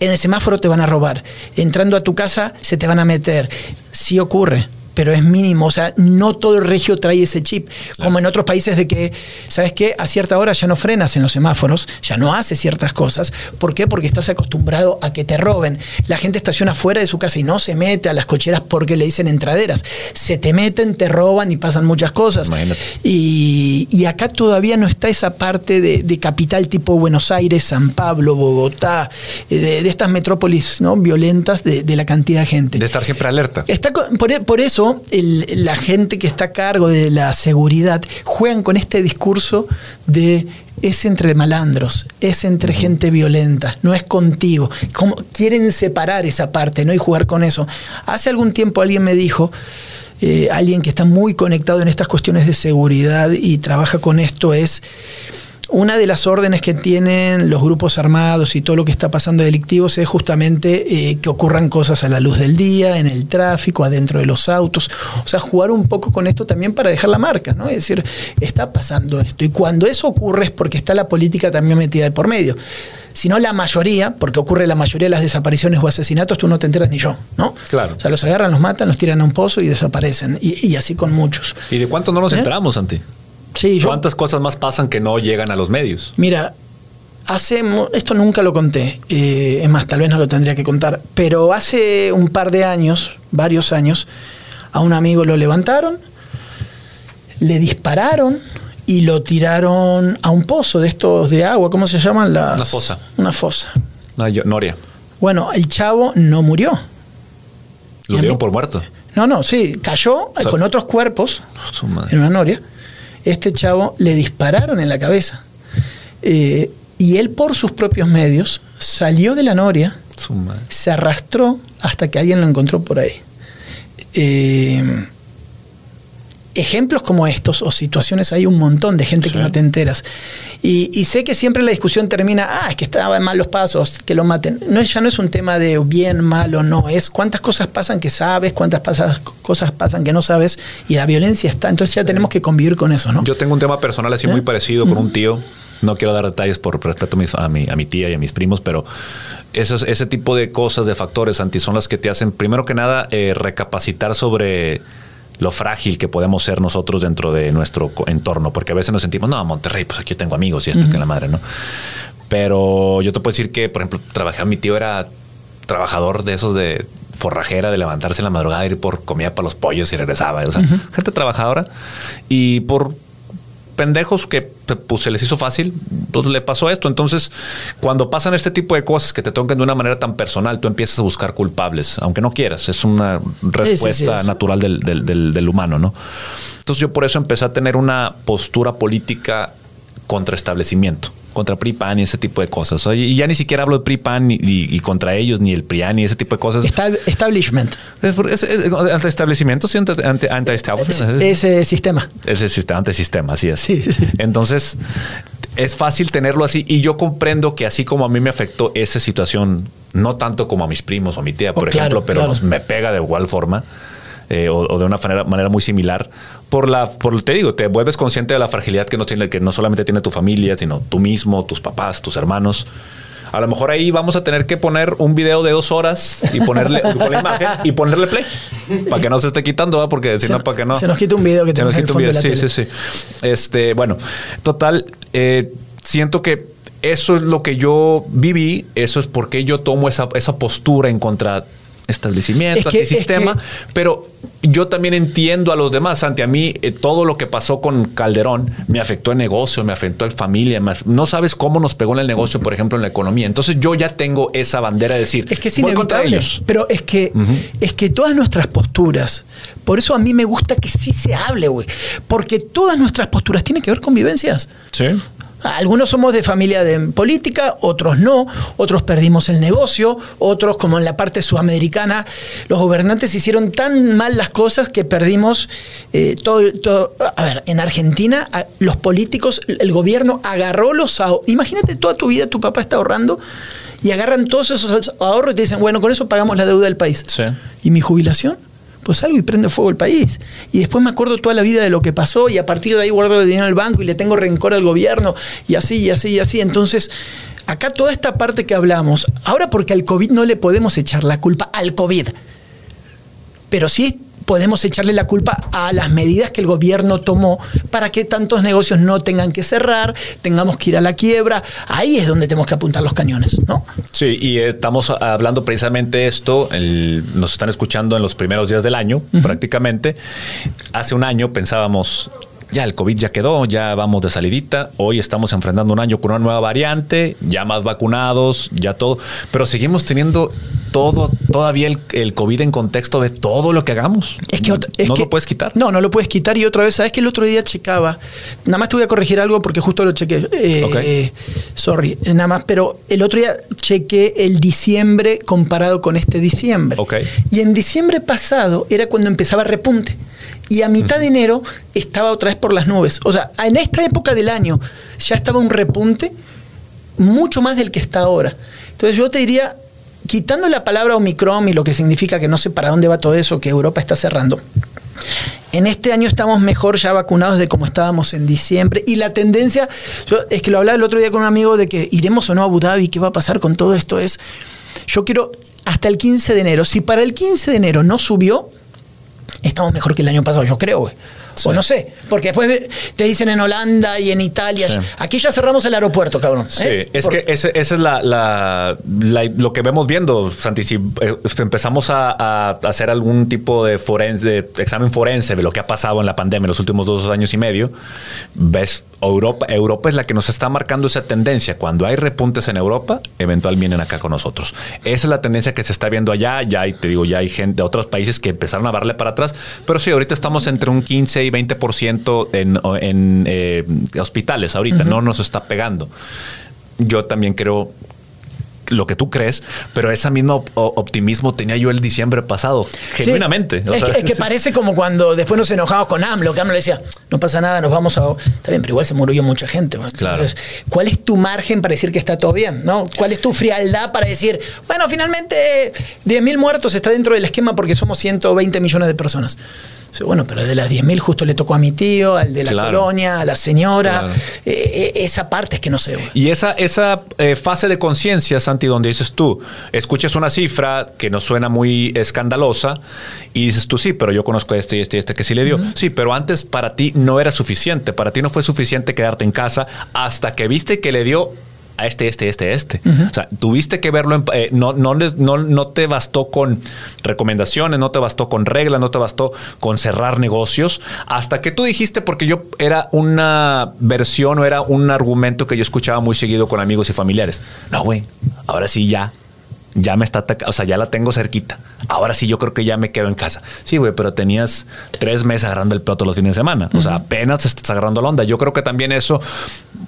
en el semáforo te van a robar, entrando a tu casa se te van a meter. Sí ocurre pero es mínimo. O sea, no todo el regio trae ese chip. Como en otros países de que, ¿sabes qué? A cierta hora ya no frenas en los semáforos, ya no haces ciertas cosas. ¿Por qué? Porque estás acostumbrado a que te roben. La gente estaciona fuera de su casa y no se mete a las cocheras porque le dicen entraderas. Se te meten, te roban y pasan muchas cosas. Y, acá todavía no está esa parte de, capital tipo Buenos Aires, San Pablo, Bogotá, eh, de, estas metrópolis ¿no? violentas de, la cantidad de gente. De estar siempre alerta. Está, por eso la gente que está a cargo de la seguridad juegan con este discurso de es entre malandros, es entre gente violenta, no es contigo. Como, quieren separar esa parte ¿no? y jugar con eso. Hace algún tiempo alguien me dijo, eh, alguien que está muy conectado en estas cuestiones de seguridad y trabaja con esto, es una de las órdenes que tienen los grupos armados y todo lo que está pasando delictivos es justamente eh, que ocurran cosas a la luz del día, en el tráfico, adentro de los autos. O sea, jugar un poco con esto también para dejar la marca, ¿no? Es decir, está pasando esto. Y cuando eso ocurre es porque está la política también metida de por medio. Si no la mayoría, porque ocurre la mayoría de las desapariciones o asesinatos, tú no te enteras ni yo, ¿no? Claro. O sea, los agarran, los matan, los tiran a un pozo y desaparecen. Y, así con muchos. ¿Y de cuánto no nos ¿Eh? enteramos, Santi? Sí, ¿Cuántas cosas más pasan que no llegan a los medios? Mira, hace. Esto nunca lo conté. Eh, es más, tal vez no lo tendría que contar. Pero hace un par de años, varios años, a un amigo lo levantaron, le dispararon y lo tiraron a un pozo de estos de agua. ¿Cómo se llaman? Las, una fosa. Una fosa. Noria. Bueno, el chavo no murió. ¿Lo dieron por muerto? No, no, sí. Cayó con otros cuerpos en una noria este chavo le dispararon en la cabeza. Eh, y él por sus propios medios salió de la noria, se arrastró hasta que alguien lo encontró por ahí. Eh, ejemplos como estos o situaciones hay un montón de gente que no te enteras. Y, sé que siempre la discusión termina, ah, es que estaban mal los pasos, que lo maten. No, ya no es un tema de bien, mal o no, es cuántas cosas pasan que sabes, cuántas cosas pasan que no sabes, y la violencia está. Entonces ya tenemos que convivir con eso, ¿no? Yo tengo un tema personal así muy ¿Eh? parecido con un tío. No quiero dar detalles por respeto a mi, a mi, tía y a mis primos, pero esos, ese tipo de cosas, de factores anti, son las que te hacen, primero que nada, eh, recapacitar sobre lo frágil que podemos ser nosotros dentro de nuestro entorno, porque a veces nos sentimos, no, Monterrey, pues aquí tengo amigos y esto que la madre, ¿no? Pero yo te puedo decir que, por ejemplo, trabajé, mi tío era trabajador de esos de, forrajera de levantarse en la madrugada, ir por comida para los pollos y regresaba. O sea, gente trabajadora. Y por pendejos que pues, se les hizo fácil, pues le pasó esto. Entonces, cuando pasan este tipo de cosas que te tocan de una manera tan personal, tú empiezas a buscar culpables, aunque no quieras. Es una respuesta natural del, del, del, humano, ¿no? Entonces, yo por eso empecé a tener una postura política contra establecimiento contra PRI-PAN y ese tipo de cosas. Y ya ni siquiera hablo de PRI-PAN y, contra ellos, ni el PRIAN y ese tipo de cosas. establishment. ante establecimiento, sí, ante, ante, Ese sistema. Ese sistema, ante sistema, así es. Entonces, es fácil tenerlo así y yo comprendo que así como a mí me afectó esa situación, no tanto como a mis primos o a mi tía, por oh, ejemplo, pero me pega de igual forma. Eh, o, de una manera, manera muy similar por la, por te digo, te vuelves consciente de la fragilidad que no tiene, que no solamente tiene tu familia, sino tú mismo, tus papás, tus hermanos. A lo mejor ahí vamos a tener que poner un video de dos horas y ponerle la imagen y ponerle play para que no se esté quitando, porque si no, para que no. Se nos quita un video que tenemos en el sí, sí, sí. Este, bueno, total, eh, siento que eso es lo que yo viví, eso es porque yo tomo esa, esa postura en contra establecimiento, es sistema, pero yo también entiendo a los demás, Santi, a mí eh, todo lo que pasó con Calderón me afectó en negocio, me afectó en familia, no sabes cómo nos pegó en el negocio, por ejemplo, en la economía. Entonces yo ya tengo esa bandera de decir, es que es inevitable, pero es que es que todas nuestras posturas, por eso a mí me gusta que sí se hable, güey, porque todas nuestras posturas tienen que ver con vivencias. Sí. Algunos somos de familia de política, otros no, otros perdimos el negocio, otros, como en la parte sudamericana, los gobernantes hicieron tan mal las cosas que perdimos eh, todo, A ver, en Argentina, los políticos, el gobierno agarró los ahorros. Imagínate toda tu vida, tu papá está ahorrando y agarran todos esos ahorros y te dicen, bueno, con eso pagamos la deuda del país. ¿Y mi jubilación? Pues salgo y prende fuego el país. Y después me acuerdo toda la vida de lo que pasó y a partir de ahí guardo el dinero en el banco y le tengo rencor al gobierno y así, y así, y así. Entonces, acá toda esta parte que hablamos, ahora porque al COVID no le podemos echar la culpa al COVID, pero sí podemos echarle la culpa a las medidas que el gobierno tomó para que tantos negocios no tengan que cerrar, tengamos que ir a la quiebra. Ahí es donde tenemos que apuntar los cañones, ¿no? Sí, y estamos hablando precisamente de esto. nos están escuchando en los primeros días del año, prácticamente. Hace un año pensábamos, ya el COVID ya quedó, ya vamos de salidita. Hoy estamos enfrentando un año con una nueva variante, ya más vacunados, ya todo. Pero seguimos teniendo todo, todavía el, COVID en contexto de todo lo que hagamos. Es que no, lo puedes quitar. No, no lo puedes quitar. Y otra vez, ¿sabes que el otro día checaba? Nada más te voy a corregir algo porque justo lo chequé. Eh, sorry, nada más. Pero el otro día chequé el diciembre comparado con este diciembre. Y en diciembre pasado era cuando empezaba repunte y a mitad de enero estaba otra vez por las nubes. O sea, en esta época del año ya estaba un repunte mucho más del que está ahora. Entonces yo te diría, quitando la palabra Omicron y lo que significa que no sé para dónde va todo eso, que Europa está cerrando, en este año estamos mejor ya vacunados de como estábamos en diciembre. Y la tendencia, yo, es que lo hablaba el otro día con un amigo de que iremos o no a Abu Dhabi, qué va a pasar con todo esto, es, yo quiero hasta el 15 de enero. Si para el 15 de enero no subió, estamos mejor que el año pasado, yo creo, güey. O no sé, porque después te dicen en Holanda y en Italia, aquí ya cerramos el aeropuerto, cabrón. ¿eh? Sí, es que esa es la, lo que vemos viendo, Santi. Si eh, empezamos a, hacer algún tipo de, forense, de examen forense de lo que ha pasado en la pandemia en los últimos dos años y medio, ves Europa, Europa es la que nos está marcando esa tendencia. Cuando hay repuntes en Europa, eventualmente vienen acá con nosotros. Esa es la tendencia que se está viendo allá. Ya hay, te digo, ya hay gente de otros países que empezaron a darle para atrás. Pero sí, ahorita estamos entre un 15 y 20% en, en eh, hospitales. Ahorita no nos está pegando. Yo también creo lo que tú crees, pero ese mismo optimismo tenía yo el diciembre pasado, genuinamente. es, que, parece como cuando después nos enojamos con AMLO, que AMLO le decía, no pasa nada, nos vamos a... Está bien, pero igual se murió mucha gente. Entonces, ¿cuál es tu margen para decir que está todo bien? ¿no? ¿Cuál es tu frialdad para decir, bueno, finalmente 10.000 muertos está dentro del esquema porque somos 120 millones de personas? Bueno, pero de las 10.000 justo le tocó a mi tío, al de la colonia, a la señora. Eh, eh, esa parte es que no sé. Y esa, esa eh, fase de conciencia, Santi, donde dices tú, escuchas una cifra que nos suena muy escandalosa y dices tú, sí, pero yo conozco a este y este y este que sí le dio. Sí, pero antes para ti no era suficiente. Para ti no fue suficiente quedarte en casa hasta que viste que le dio a este, este, este, este. O sea, tuviste que verlo, en, eh, no, no, no, no te bastó con recomendaciones, no te bastó con reglas, no te bastó con cerrar negocios, hasta que tú dijiste, porque yo era una versión o era un argumento que yo escuchaba muy seguido con amigos y familiares. No, güey, ahora sí ya ya me está o sea, ya la tengo cerquita. Ahora sí, yo creo que ya me quedo en casa. Sí, güey, pero tenías tres meses agarrando el plato los fines de semana. O sea, apenas estás agarrando la onda. Yo creo que también eso,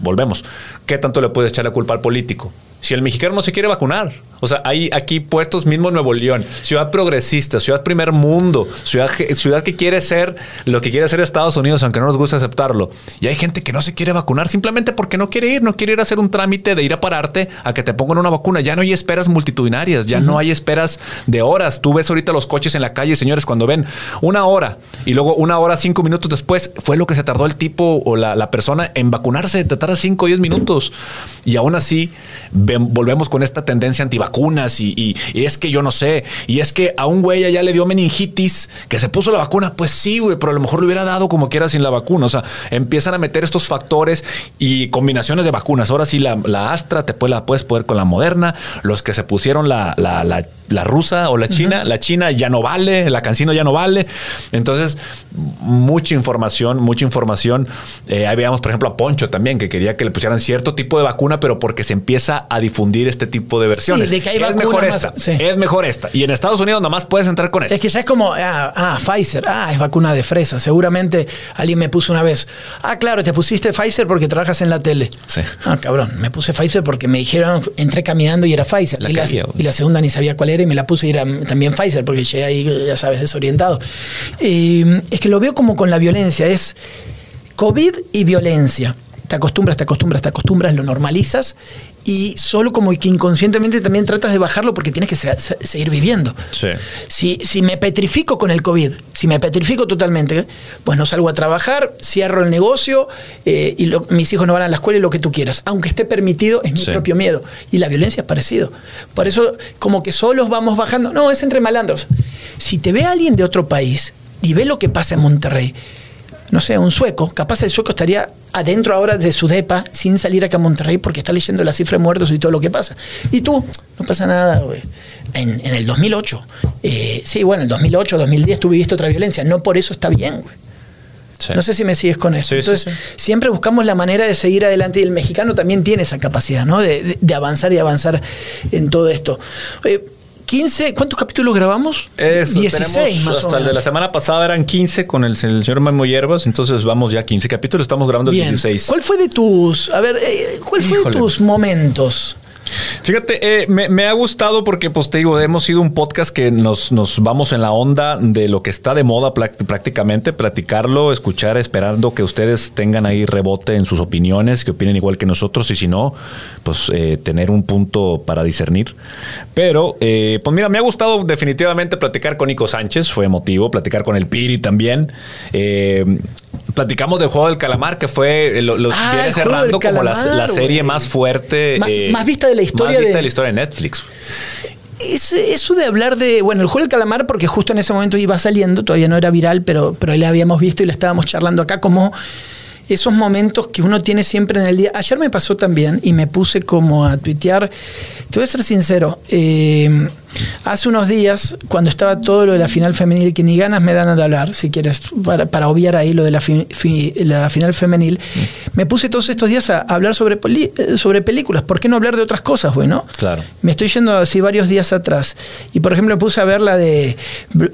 volvemos, ¿qué tanto le puedes echar la culpa al político? Si el mexicano no se quiere vacunar, o sea, hay aquí puestos mismo Nuevo León, ciudad progresista, ciudad primer mundo, ciudad, ciudad que quiere ser lo que quiere ser Estados Unidos, aunque no nos guste aceptarlo. Y hay gente que no se quiere vacunar simplemente porque no quiere ir, no quiere ir a hacer un trámite de ir a pararte a que te pongan una vacuna. Ya no hay esperas multitudinarias, ya no hay esperas de horas. Tú ves ahorita los coches en la calle, señores, cuando ven una hora y luego una hora, cinco minutos después, fue lo que se tardó el tipo o la, persona en vacunarse, te tarda cinco o diez minutos. Y aún así, volvemos con esta tendencia antivacunas y, y, es que yo no sé, y es que a un güey ya le dio meningitis que se puso la vacuna, pues sí, güey, pero a lo mejor le hubiera dado como quiera sin la vacuna. O sea, empiezan a meter estos factores y combinaciones de vacunas. Ahora sí, la, Astra te puede, la puedes poder con la Moderna, los que se pusieron la, la, la, rusa o la china, la china ya no vale, la cancino ya no vale. Entonces, mucha información, mucha información. Eh, ahí veíamos, por ejemplo, a Poncho también, que quería que le pusieran cierto tipo de vacuna, pero porque se empieza a difundir este tipo de versiones. de que hay es mejor esta. Es mejor esta. Y en Estados Unidos nomás puedes entrar con esta. Es que ya es como, ah, ah, Pfizer, ah, es vacuna de fresa. Seguramente alguien me puso una vez, ah, claro, te pusiste Pfizer porque trabajas en la tele. Sí. Ah, cabrón, me puse Pfizer porque me dijeron, entré caminando y era Pfizer. y, la, segunda ni sabía cuál era y me la puse y era también Pfizer porque llegué ahí, ya sabes, desorientado. Eh, es que lo veo como con la violencia, es COVID y violencia te acostumbras, te acostumbras, te acostumbras, lo normalizas y solo como que inconscientemente también tratas de bajarlo porque tienes que seguir viviendo. Si, si me petrifico con el COVID, si me petrifico totalmente, pues no salgo a trabajar, cierro el negocio eh, y mis hijos no van a la escuela y lo que tú quieras. Aunque esté permitido, es mi propio miedo. Y la violencia es parecido. Por eso, como que solos vamos bajando. No, es entre malandros. Si te ve alguien de otro país y ve lo que pasa en Monterrey, no sé, un sueco, capaz el sueco estaría adentro ahora de su depa sin salir acá a Monterrey porque está leyendo la cifra de muertos y todo lo que pasa. Y tú, no pasa nada, güey. En, el 2008, eh, sí, bueno, en el 2008, 2010 tú viviste otra violencia, no por eso está bien, güey. No sé si me sigues con eso. Entonces, siempre buscamos la manera de seguir adelante y el mexicano también tiene esa capacidad, ¿no? De, de avanzar y avanzar en todo esto. Oye, 15, ¿cuántos capítulos grabamos? 16 más hasta el de la semana pasada eran 15 con el, señor Memo Hierbas, entonces vamos ya 15 capítulos, estamos grabando el 16. ¿Cuál fue de tus, a ver, eh, cuál fue de tus momentos? Fíjate, eh, me, ha gustado porque, pues te digo, hemos sido un podcast que nos, nos vamos en la onda de lo que está de moda prácticamente, platicarlo, escuchar, esperando que ustedes tengan ahí rebote en sus opiniones, que opinen igual que nosotros y si no, pues eh, tener un punto para discernir. Pero, eh, pues mira, me ha gustado definitivamente platicar con Nico Sánchez, fue emotivo, platicar con el Piri también platicamos del juego del calamar, que fue lo, ah, viene cerrando como la, serie más fuerte. Eh, más vista de la historia. Más vista de, la historia de Netflix. eso de hablar de, bueno, el juego del calamar, porque justo en ese momento iba saliendo, todavía no era viral, pero, pero ahí la habíamos visto y la estábamos charlando acá, como esos momentos que uno tiene siempre en el día. Ayer me pasó también y me puse como a tuitear, te voy a ser sincero, eh, Hace unos días, cuando estaba todo lo de la final femenil, que ni ganas me dan de hablar, si quieres, para, obviar ahí lo de la, final femenil, me puse todos estos días a, hablar sobre, eh, sobre películas. ¿Por qué no hablar de otras cosas, bueno? Claro. Me estoy yendo así varios días atrás. Y por ejemplo, me puse a ver la de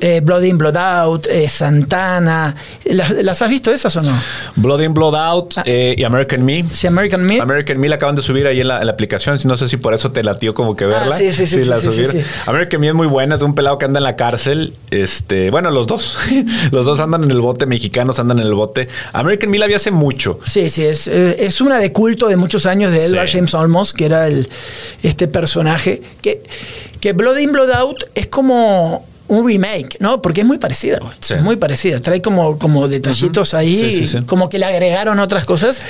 eh, Blood In, Blood Out, eh, Santana. ¿Las, has visto esas o no? Blood In, Blood Out ah. y American Me. Sí, American Me. American Me la acaban de subir ahí en la, aplicación. No sé si por eso te latió como que verla. Ah, sí, sí, sí. sí, la sí, sí, American Me es muy buena, es un pelado que anda en la cárcel. Este, bueno, los dos. los dos andan en el bote, mexicanos andan en el bote. American Me la vi hace mucho. Sí, sí, es, eh, es una de culto de muchos años de Edward James Olmos, que era el, este personaje. Que, que Blood In, Blood Out es como un remake, ¿no? Porque es muy parecida, Es muy parecida. Trae como, como detallitos ahí, como que le agregaron otras cosas.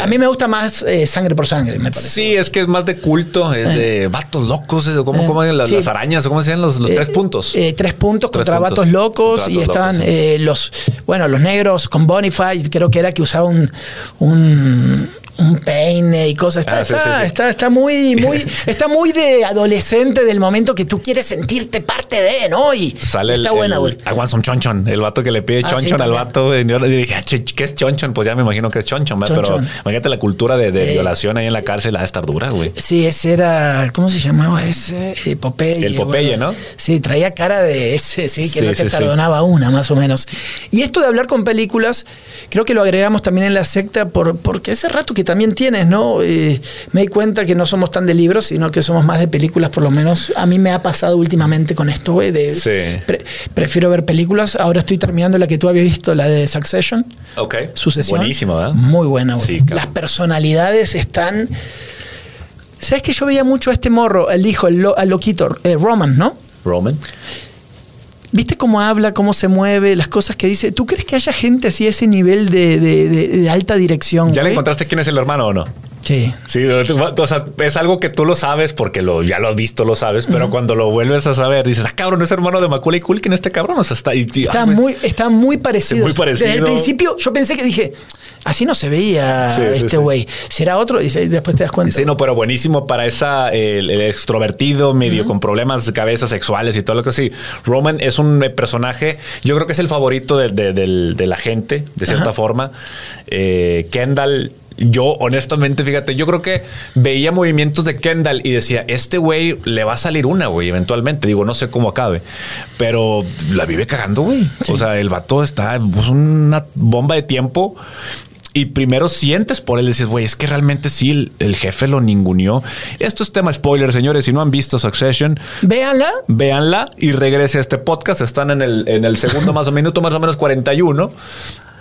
A mí me gusta más eh, sangre por sangre, me parece. Sí, es que es más de culto, es de eh. vatos locos, ¿cómo, cómo las, las, arañas? ¿Cómo se los, los tres eh, puntos? tres puntos contra vatos locos y estaban los, bueno, los negros con Bonify, creo que era que usaba un, un un peine y cosas. Está, Ah, sí, está, sí, sí. está- está muy, muy, está muy de adolescente del momento que tú quieres sentirte parte de, ¿no? Y Sale el, está buena, güey. Some chonchon, el vato que le pide Ah, chonchon al vato. güey. Yo le dije, "Ah, ¿qué es chonchon? Pues ya me imagino que es chonchon, ¿verdad? pero imagínate la cultura de, de Eh. violación ahí en la cárcel, de estar dura, güey. Sí, ese era, ¿cómo se llamaba ese? Eh, Popeye. El Popeye, ¿no? Sí, traía cara de ese, sí, que no te perdonaba una, más o menos. Y esto de hablar con películas, creo que lo agregamos también en la secta por, porque ese rato que también tienes, ¿no? Eh, me di cuenta que no somos tan de libros, sino que somos más de películas, por lo menos a mí me ha pasado últimamente con esto, güey, de Sí. pre- prefiero ver películas. Ahora estoy terminando la que tú habías visto, la de Succession. Ok. Sucesión. Buenísimo, ¿verdad? Muy buena, güey. Sí, claro. Las personalidades están. ¿Sabes que yo veía mucho a este morro, el hijo, el, lo- al loquito, eh, Roman, ¿no? Roman. ¿Viste cómo habla, cómo se mueve, las cosas que dice? ¿Tú crees que haya gente así a ese nivel de, de- de- de alta dirección? ¿Ya le güey? encontraste quién es el hermano o no? Sí. Sí, o sea, es algo que tú lo sabes porque lo, ya lo has visto, lo sabes, pero cuando lo vuelves a saber, dices, ah, cabrón, es hermano de Macaulay Culkin este cabrón. O sea, está, y- y- Está ah, muy, está muy parecido. muy parecido. Desde el principio yo pensé que dije, así no se veía Sí, este sí. güey. ¿Será otro? Y después te das cuenta. Sí, no, pero buenísimo para esa, el, el extrovertido, medio con problemas de cabeza sexuales y todo lo que sí. Roman es un personaje, yo creo que es el favorito de, de- del- de la gente, de cierta forma. Eh, Kendall. Yo, honestamente, fíjate, yo creo que veía movimientos de Kendall y decía, este güey le va a salir una, güey, eventualmente. Digo, no sé cómo acabe, pero la vive cagando, güey. O sea, el vato está pues, una bomba de tiempo y primero sientes por él, dices, güey, es que realmente sí, el, el jefe lo ninguneó. Esto es tema spoiler, señores. Si no han visto Succession, Véanla. véanla y regrese a este podcast. Están en el, en el segundo más o minuto, más o menos 41.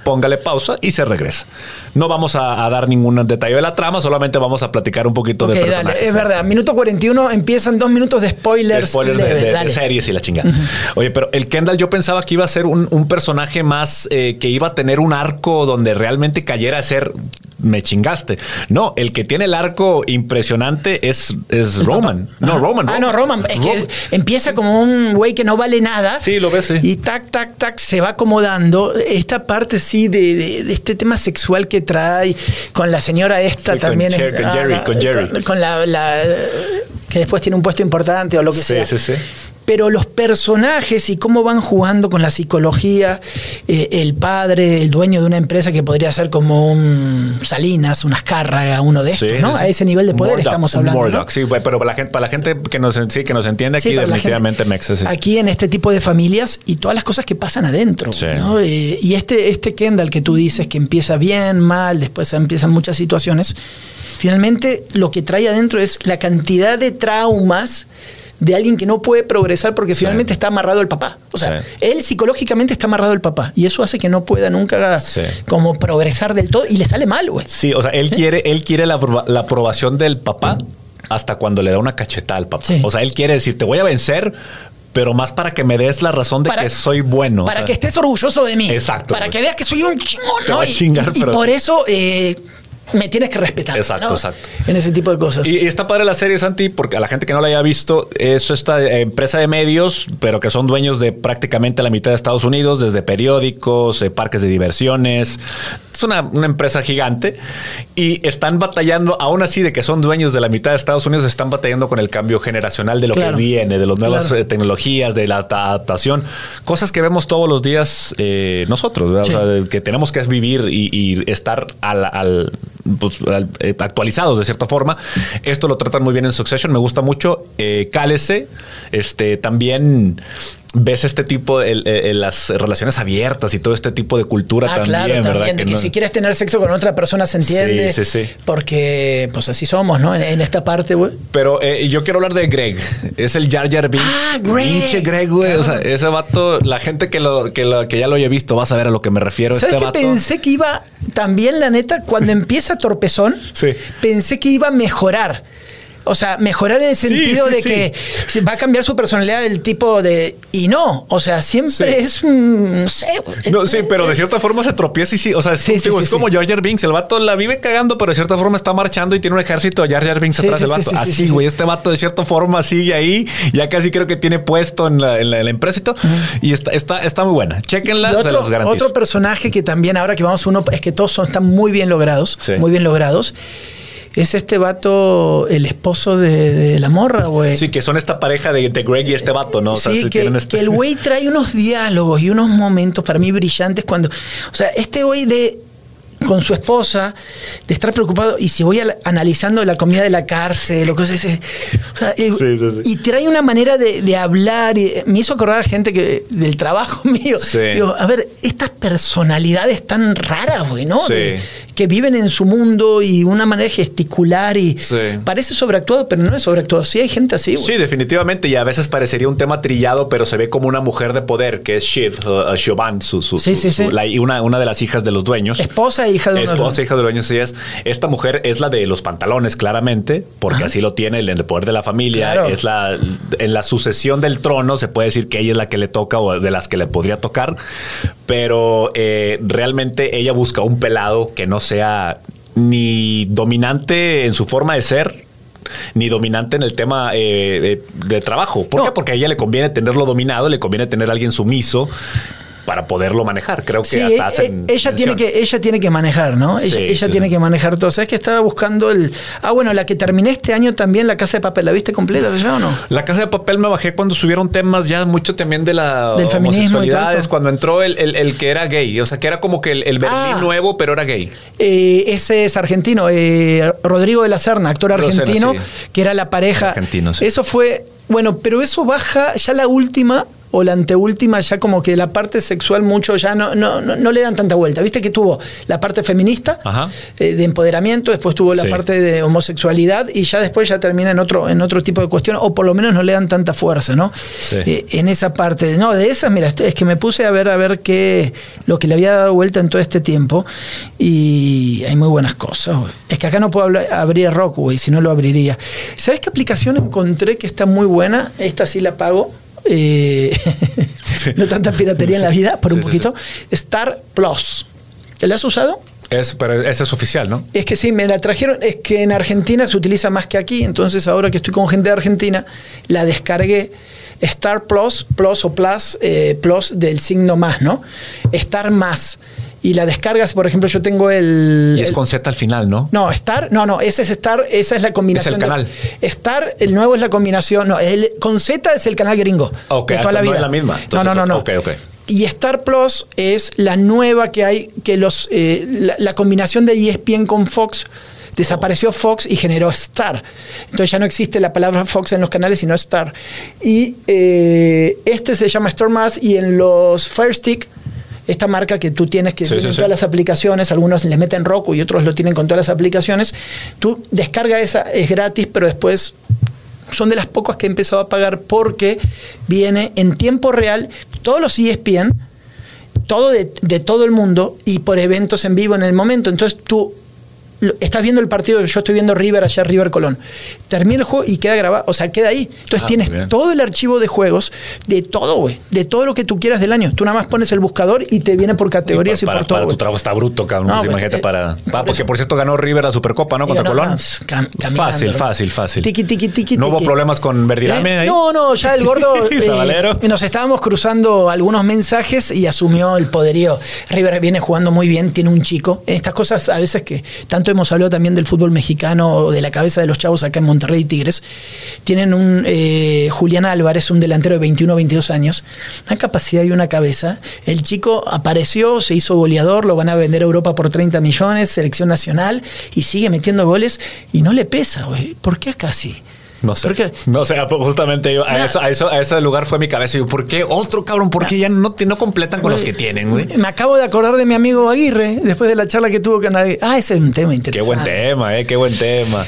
Póngale pausa y se regresa. No vamos a, a dar ningún detalle de la trama, solamente vamos a platicar un poquito de dale, personajes. es verdad. Minuto 41 empiezan dos minutos de spoilers. Spoilers de, leves, de- series y la chingada. Oye, pero el Kendall yo pensaba que iba a ser un, un personaje más eh, que iba a tener un arco donde realmente cayera a ser me chingaste. No, el que tiene el arco impresionante es, es Roman. No. Roman. Ah, no, Roman. Es que Roman. empieza como un güey que no vale nada. Sí, lo ves, sí. Y tac, tac, tac, se va acomodando. Esta parte, sí, de, de- de este tema sexual que trae con la señora esta Sí, con también. Con ah, Jerry, con Jerry. Con, con la, la- que después tiene un puesto importante o lo que Sí, sea. sí, sí. Pero los personajes y cómo van jugando con la psicología, eh, el padre, el dueño de una empresa que podría ser como un Salinas, un Azcárraga, uno de estos, Sí, ¿no? sí. A ese nivel de poder Murdoch, estamos hablando. ¿no? Sí, pero para la gente, para la gente que nos, sí, que nos entiende aquí, definitivamente. Mexa. Aquí en este tipo de familias y todas las cosas que pasan adentro. ¿no? Eh, y este, este Kendall que tú dices que empieza bien, mal, después empiezan muchas situaciones, finalmente lo que trae adentro es la cantidad de traumas de alguien que no puede progresar porque Sí. finalmente está amarrado al papá. O sea, Sí. él psicológicamente está amarrado al papá y eso hace que no pueda nunca Sí. como progresar del todo y le sale mal, güey. Sí, o sea, él quiere, él quiere la, la aprobación del papá hasta cuando le da una cachetada al papá. O sea, él quiere decir, te voy a vencer, pero más para que me des la razón de Para- que soy bueno. o Para sea. que estés orgulloso de mí. Exacto, Para güey. que veas que soy un chingón, Te ¿no? va a chingar, y, y pero- por eso eh, me tienes que respetar. Exacto, ¿no? exacto. En ese tipo de cosas. Y, y está padre la serie, Santi, porque a la gente que no la haya visto, es esta eh, empresa de medios, pero que son dueños de prácticamente la mitad de Estados Unidos, desde periódicos, eh, parques de diversiones. Es una, una empresa gigante y están batallando, aún así de que son dueños de la mitad de Estados Unidos, están batallando con el cambio generacional de lo Claro. que viene, de las nuevas Claro. eh, tecnologías, de la adaptación, cosas que vemos todos los días eh, nosotros. O sea, que tenemos que vivir y, y estar al, al- pues, eh, actualizados de cierta forma. Esto lo tratan muy bien en Succession, me gusta mucho. Eh, Cálese, este, también ves este tipo de el- el- las relaciones abiertas y todo este tipo de cultura Ah, también, claro, ¿verdad? también, de que no- si quieres tener sexo con otra persona se entiende. Sí, sí, sí. Porque, pues así somos, ¿no? En, en esta parte, güey. Pero eh, yo quiero hablar de Greg. Es el Jar Jar Binks. Ah, Greg. Pinche Greg, güey. O sea, ese vato, la gente que, lo, que, lo- que ya lo haya visto va a saber a lo que me refiero. ¿Sabes este qué vato. pensé que iba también, la neta, cuando empieza Torpezón, Sí. pensé que iba a mejorar. O sea, mejorar en el sentido sí, de sí. que va a cambiar su personalidad del tipo de. Y no. O sea, siempre es. No sé. No, sí, pero de cierta forma se tropieza y sí. O sea, es, digo, es como. Jar Jar Binks. El vato la vive cagando, pero de cierta forma está marchando y tiene un ejército de Jar Jar Binks atrás del vato. sí, sí, Así, sí, güey. Este vato de cierta forma sigue ahí. Ya casi creo que tiene puesto en la, en la, en la empresa y todo. Y está, está, está muy buena. Chequenla, se otro, los garantizo. otro personaje que también, ahora que vamos a uno, es que todos son, están muy bien logrados. Muy bien logrados. Es este vato, el esposo de, de la morra, güey. Sí, que son esta pareja de, de Greg y este vato, ¿no? O sea, sí, sí que, tienen este- que el güey trae unos diálogos y unos momentos para mí brillantes cuando. O sea, este güey de. Con su esposa, de estar preocupado, y si voy a- analizando la comida de la cárcel, o cosas así. O sea, eh, Sí, sí, sí. Y trae una manera de, de hablar, y me hizo acordar a gente que, del trabajo mío. Digo, a ver, estas personalidades tan raras, güey, ¿no? Sí. De- que viven en su mundo y una manera de gesticular y parece sobreactuado, pero no es sobreactuado. Sí hay gente así, güey. Sí, definitivamente. Y a veces parecería un tema trillado, pero se ve como una mujer de poder, que es Shiv, uh, uh, Siobhan, su, su- Sí, su- sí, su- la- y una, una de las hijas de los dueños. Esposa e hija de Esposa, hija de dueños, sí es. Esta mujer es la de los pantalones, claramente, porque así lo tiene en el poder de la familia. Claro. Es la en la sucesión del trono, se puede decir que ella es la que le toca o de las que le podría tocar, pero eh, realmente ella busca un pelado que no sea ni dominante en su forma de ser. Ni dominante en el tema eh, de, de trabajo. ¿Por No. qué? Porque a ella le conviene tenerlo dominado, le conviene tener a alguien sumiso para poderlo manejar. Creo que Sí, hasta e- hacen e- ella tiene que ella tiene que manejar, ¿no? Ella, Sí, ella sí, tiene que manejar todo. ¿Sabes que estaba buscando el Ah, bueno, la que terminé este año también la Casa de Papel, ¿la viste completa ya o no? La casa de papel me bajé cuando subieron temas ya mucho también de la Del feminismo y todo homosexualidades, esto. cuando entró el, el- el que era gay, o sea, que era como que el, el Berlín Ah. nuevo, pero era gay. Eh, ese es argentino, eh, Rodrigo de la Serna, actor argentino, que era la pareja. Argentino. Eso fue, bueno, pero eso baja ya la última o la anteúltima, ya como que la parte sexual mucho ya no, no, no, no le dan tanta vuelta. Viste que tuvo la parte feminista eh, de empoderamiento, después tuvo la Sí. parte de homosexualidad y ya después ya termina en otro, en otro tipo de cuestiones, o por lo menos no le dan tanta fuerza, ¿no? Sí. Eh, en esa parte. No, de esas, mira, es que me puse a ver a ver qué lo que le había dado vuelta en todo este tiempo y hay muy buenas cosas. güey. Es que acá no puedo hablar- abrir Rock, güey, si no lo abriría. ¿Sabes qué aplicación encontré que está muy buena? Esta sí la pago. Eh, no tanta piratería en la vida, por un Sí, poquito. Star Plus. ¿La has usado? Es, pero ese es oficial, ¿no? Es que sí, me la trajeron. Es que en Argentina se utiliza más que aquí. Entonces, ahora que estoy con gente de Argentina, la descargué. Star Plus, Plus o Plus, eh, Plus del signo más, ¿no? Star más. Y la descargas, por ejemplo, yo tengo el. Y es el- con Z al final, ¿no? no, Star, no, no, ese es Star, esa es la combinación. Es el de- canal. Star, el nuevo es la combinación, no, el, con Z es el canal gringo. Ok, de toda la no vida. es la misma. no, Entonces, no, no, no. ok, ok. Y Star Plus es la nueva que hay, que los, eh, la, la combinación de ESPN con Fox. Desapareció Fox y generó Star. Entonces ya no existe la palabra Fox en los canales, sino Star. Y eh, este se llama Star Más y en los Fire Stick, esta marca que tú tienes que Sí, sí, todas las aplicaciones, algunos les meten Roku y otros lo tienen con todas las aplicaciones, tú descarga esa, es gratis, pero después son de las pocas que he empezado a pagar porque viene en tiempo real todos los ESPN, todo de, de todo el mundo y por eventos en vivo en el momento. Entonces tú estás viendo el partido, yo estoy viendo River allá, River Colón. Termina el juego y queda grabado, o sea, queda ahí. Entonces Ah, tienes todo el archivo de juegos, de todo, güey, de todo lo que tú quieras del año. Tú nada más pones el buscador y te viene por categorías y, para, por todo. para tu trabajo está bruto, cabrón. No, Pues pues, imagínate eh, para. por Ah, porque por cierto ganó River la Supercopa, ¿no? Contra Colón. cam- fácil, fácil, fácil. Tiqui, tiqui, tiqui, ¿No hubo problemas con Verdirame ¿Eh? ahí? No, no, ya el gordo. eh, nos estábamos cruzando algunos mensajes y asumió el poderío. River viene jugando muy bien, tiene un chico. Estas cosas a veces que tanto hemos hablado también del fútbol mexicano de la cabeza de los chavos acá en Monterrey Tigres. Tienen un eh, Julián Álvarez, un delantero de 21 o 22 años, una capacidad y una cabeza. El chico apareció, se hizo goleador, lo van a vender a Europa por 30 millones, selección nacional, y sigue metiendo goles y no le pesa, güey. ¿Por qué acá sí? No sé. ¿Por qué? No sé, justamente yo- a, eso, a, eso, a ese lugar fue mi cabeza. Y yo, ¿por qué otro cabrón? ¿Por qué ya no, te- no completan con los que tienen, güey? Me acabo de acordar de mi amigo Aguirre, después de la charla que tuvo con Aguirre. Ah, ese es un tema interesante. Qué buen tema, eh, qué buen tema.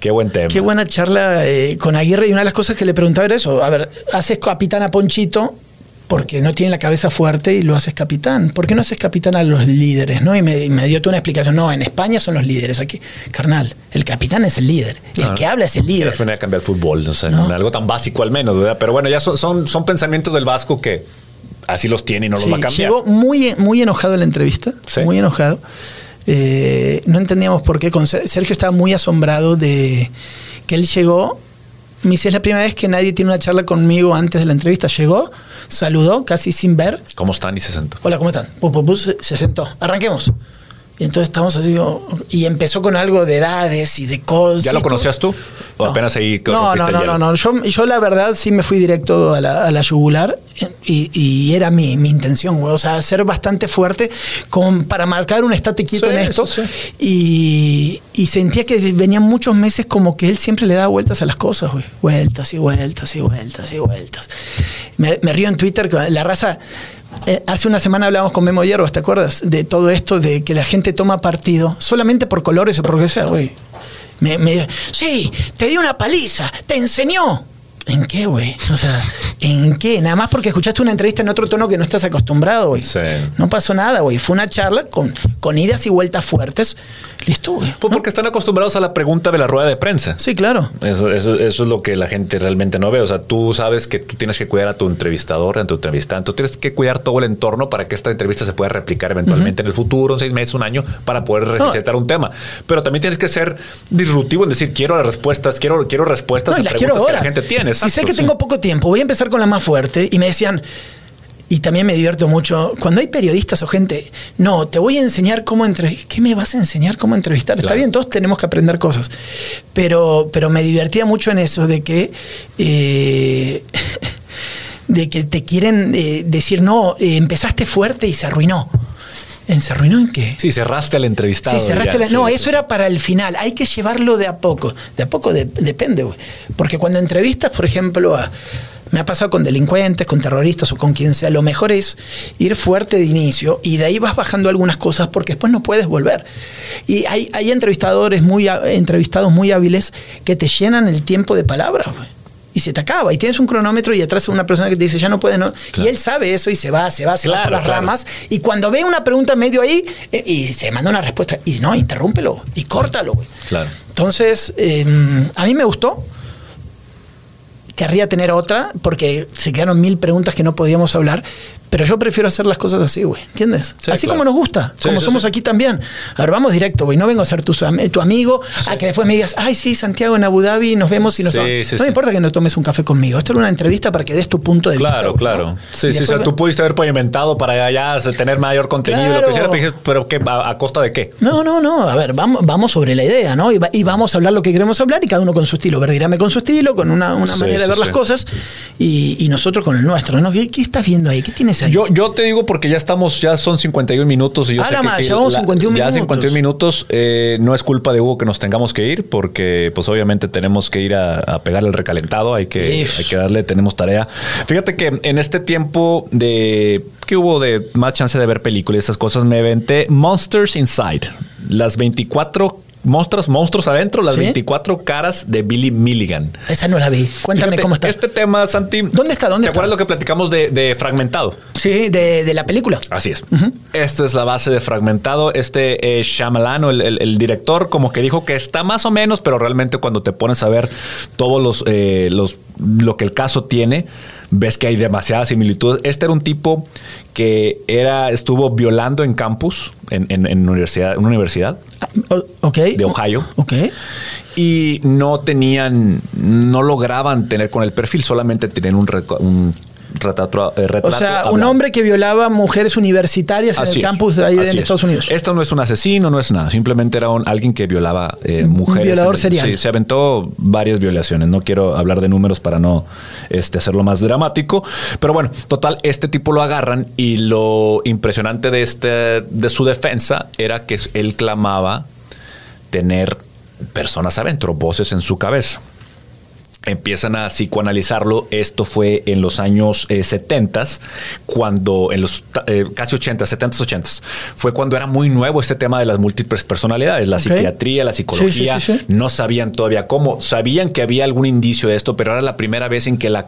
Qué buen tema. Qué buena charla eh, con Aguirre y una de las cosas que le preguntaba era eso. A ver, haces capitán a Ponchito porque no tiene la cabeza fuerte y lo haces capitán. ¿Por qué no haces capitán a los líderes? ¿no? Y me, me dio toda una explicación. No, en España son los líderes. Aquí, carnal, el capitán es el líder. El que habla es el líder. Es a cambiar el fútbol, no sé, algo tan básico al menos, ¿verdad? Pero bueno, ya son, son, son pensamientos del Vasco que así los tiene y no los va a cambiar. Llegó muy, muy enojado en la entrevista, muy enojado. Eh, no entendíamos por qué. Con Sergio estaba muy asombrado de que él llegó. Me dice, es la primera vez que nadie tiene una charla conmigo antes de la entrevista. Llegó, saludó, casi sin ver. ¿Cómo están? Y se sentó. Hola, ¿cómo están? se sentó. Arranquemos. Y entonces estamos así, y empezó con algo de edades y de cosas. ¿Ya lo conocías tú? ¿O apenas ahí No, no, no, no, no, Yo, yo la verdad sí me fui directo a la, a la yugular y, y, era mi, mi intención, güey. O sea, ser bastante fuerte como para marcar un estate quieto en esto. Y, y, sentía que venían muchos meses como que él siempre le daba vueltas a las cosas, güey. Vueltas y vueltas y vueltas y vueltas. Me, me río en Twitter, la raza eh, hace una semana hablamos con Memo Hierbas, ¿te acuerdas? De todo esto de que la gente toma partido solamente por colores o por que sea, güey. Me, me, sí, te di una paliza, te enseñó. ¿En qué, güey? O sea, ¿en qué? Nada más porque escuchaste una entrevista en otro tono que no estás acostumbrado, güey. Sí. No pasó nada, güey. Fue una charla con, con idas y vueltas fuertes. Listo, güey. Pues porque están acostumbrados a la pregunta de la rueda de prensa. Sí, claro. Eso, eso, eso, es lo que la gente realmente no ve. O sea, tú sabes que tú tienes que cuidar a tu entrevistador, a tu entrevistante. Tú tienes que cuidar todo el entorno para que esta entrevista se pueda replicar eventualmente en el futuro, en seis meses, un año, para poder recetar un tema. Pero también tienes que ser disruptivo en decir, quiero las respuestas, quiero, quiero respuestas a preguntas que la gente tiene si sé que tengo poco tiempo, voy a empezar con la más fuerte. Y me decían, y también me divierto mucho, cuando hay periodistas o gente, no, te voy a enseñar cómo entrevistar. ¿Qué me vas a enseñar cómo entrevistar? Está bien, todos tenemos que aprender cosas. Pero, pero me divertía mucho en eso de que... Eh, de que te quieren eh, decir, no, eh, empezaste fuerte y se arruinó. ¿Se arruinó en qué? Sí, cerraste al entrevistado. Sí, cerraste la, No, eso era para el final. Hay que llevarlo de a poco. De a poco depende, güey. Porque cuando entrevistas, por ejemplo, a, me ha pasado con delincuentes, con terroristas o con quien sea, lo mejor es ir fuerte de inicio y de ahí vas bajando algunas cosas porque después no puedes volver. Y hay, hay entrevistadores muy, entrevistados muy hábiles que te llenan el tiempo de palabras, güey y se te acaba. Y tienes un cronómetro y atrás una persona que te dice, ya no puede, ¿no? Y él sabe eso y se va, se va, se va por las ramas. Y cuando ve una pregunta medio ahí eh, y se manda una respuesta, y no, interrúmpelo y córtalo, güey. Claro. Entonces, em, a mí me gustó. Querría tener otra porque se quedaron mil preguntas que no podíamos hablar, pero yo prefiero hacer las cosas así, güey. ¿Entiendes? así como nos gusta, como somos aquí también. A ver, vamos directo, güey. No vengo a ser tu, tu amigo, a que después me digas, ay, sí, Santiago en Abu Dhabi, nos vemos y nos. No me importa que no tomes un café conmigo. Esto era una entrevista para que des tu punto de vista. Claro, claro. Sí, sí, o sea, tú pudiste haber pavimentado para allá tener mayor contenido, lo que sea, pero ¿qué, a, costa de qué? No, no, no. A ver, vamos, vamos sobre la idea, ¿no? Y, vamos a hablar lo que queremos hablar y cada uno con su estilo. Verdirame con su estilo, con una, manera de ver las cosas y, nosotros con el nuestro, ¿no? ¿Qué, ¿Qué, estás viendo ahí? ¿Qué tienes ahí? Yo, yo te digo porque ya estamos, ya son 51 minutos. Y yo ah, sé más, ya vamos 51 minutos. Ya 51 minutos. Eh, no es culpa de Hugo que nos tengamos que ir, porque pues obviamente tenemos que ir a, a pegarle el recalentado. Hay que, hay que darle, tenemos tarea. Fíjate que en este tiempo de que hubo de más chance de ver películas y esas cosas, me aventé Monsters Inside. Las 24 monstruos, monstruos adentro, las 24 caras de Billy Milligan. Esa no la vi. Cuéntame cómo está. Este tema, Santi. ¿Dónde está? ¿Dónde ¿Te acuerdas lo que platicamos de, Fragmentado? Sí, de, la película. Así es. Esta es la base de Fragmentado. Este eh, Shyamalan, el, director, como que dijo que está más o menos, pero realmente cuando te pones a ver todos los, eh, los lo que el caso tiene, ves que hay demasiadas similitudes. Este era un tipo que era, estuvo violando en campus, en, en, universidad, una universidad de Ohio. Okay. Y no tenían, no lograban tener con el perfil, solamente tenían un, un eh, O sea, un hombre que violaba mujeres universitarias en el campus de ahí en Estados Unidos. Esto no es un asesino, no es nada. Simplemente era un, alguien que violaba eh, mujeres. Un violador serial. Sí, se aventó varias violaciones. No quiero hablar de números para no este, hacerlo más dramático. Pero bueno, total, este tipo lo agarran y lo impresionante de, este, de su defensa era que él clamaba tener personas adentro, voces en su cabeza. Empiezan a psicoanalizarlo. Esto fue en los años 70, eh, cuando en los eh, casi 80, 70, 80, fue cuando era muy nuevo este tema de las múltiples personalidades, la psiquiatría, la psicología. no sabían todavía cómo, sabían que había algún indicio de esto, pero era la primera vez en que la,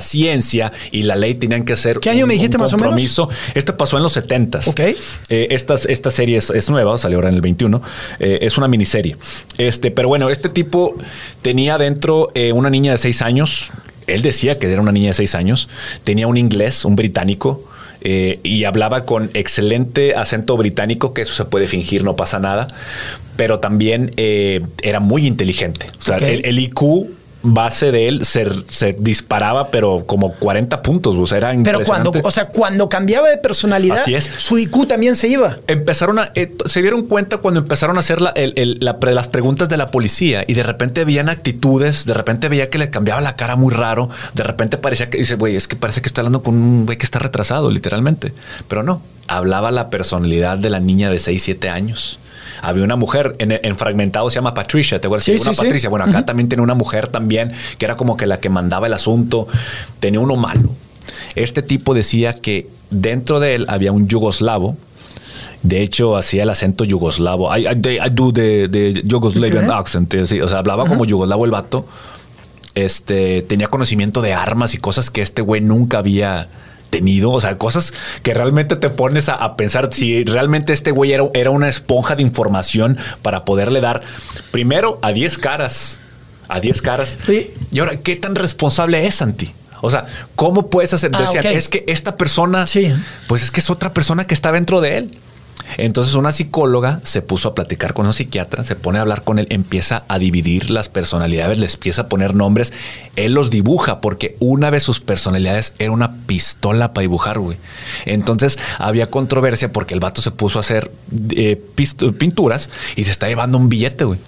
ciencia y la ley tenían que hacer ¿Qué año me dijiste más o menos? Este pasó en los 70. Ok. Eh, esta, esta serie es, nueva, salió ahora en el 21. es una miniserie. Este, pero bueno, este tipo tenía dentro una niña de seis años. Él decía que era una niña de seis años. Tenía un inglés, un británico. Eh, y hablaba con excelente acento británico, que eso se puede fingir, no pasa nada, pero también eh, era muy inteligente. O sea, el, IQ base de él se, disparaba, pero como 40 puntos. O sea, era Pero cuando, o sea, cuando cambiaba de personalidad, su IQ también se iba. Empezaron a, eh, se dieron cuenta cuando empezaron a hacer las preguntas de la policía y de repente veían actitudes, de repente veía que le cambiaba la cara muy raro, de repente parecía que dice, güey, es que parece que está hablando con un güey que está retrasado, literalmente. Pero no, hablaba la personalidad de la niña de 6, 7 años había una mujer en, Fragmentado, se llama Patricia, ¿te acuerdas? Sí, una Patricia. Bueno, acá también tiene una mujer también que era como que la que mandaba el asunto. Tenía uno malo. Este tipo decía que dentro de él había un yugoslavo. De hecho, hacía el acento yugoslavo. I, do the, Yugoslavian accent. O sea, hablaba como yugoslavo el vato. Este, tenía conocimiento de armas y cosas que este güey nunca había tenido, o sea, cosas que realmente te pones a, pensar si realmente este güey era, era, una esponja de información para poderle dar primero a 10 caras, a 10 caras. Y ahora, ¿qué tan responsable es Santi? O sea, ¿cómo puedes hacer? Ah, es que esta persona, sí. pues es que es otra persona que está dentro de él. Entonces una psicóloga se puso a platicar con un psiquiatra, se pone a hablar con él, empieza a dividir las personalidades, les empieza a poner nombres, él los dibuja porque una de sus personalidades era una pistola para dibujar, güey. Entonces había controversia porque el vato se puso a hacer eh, pinturas y se está llevando un billete, güey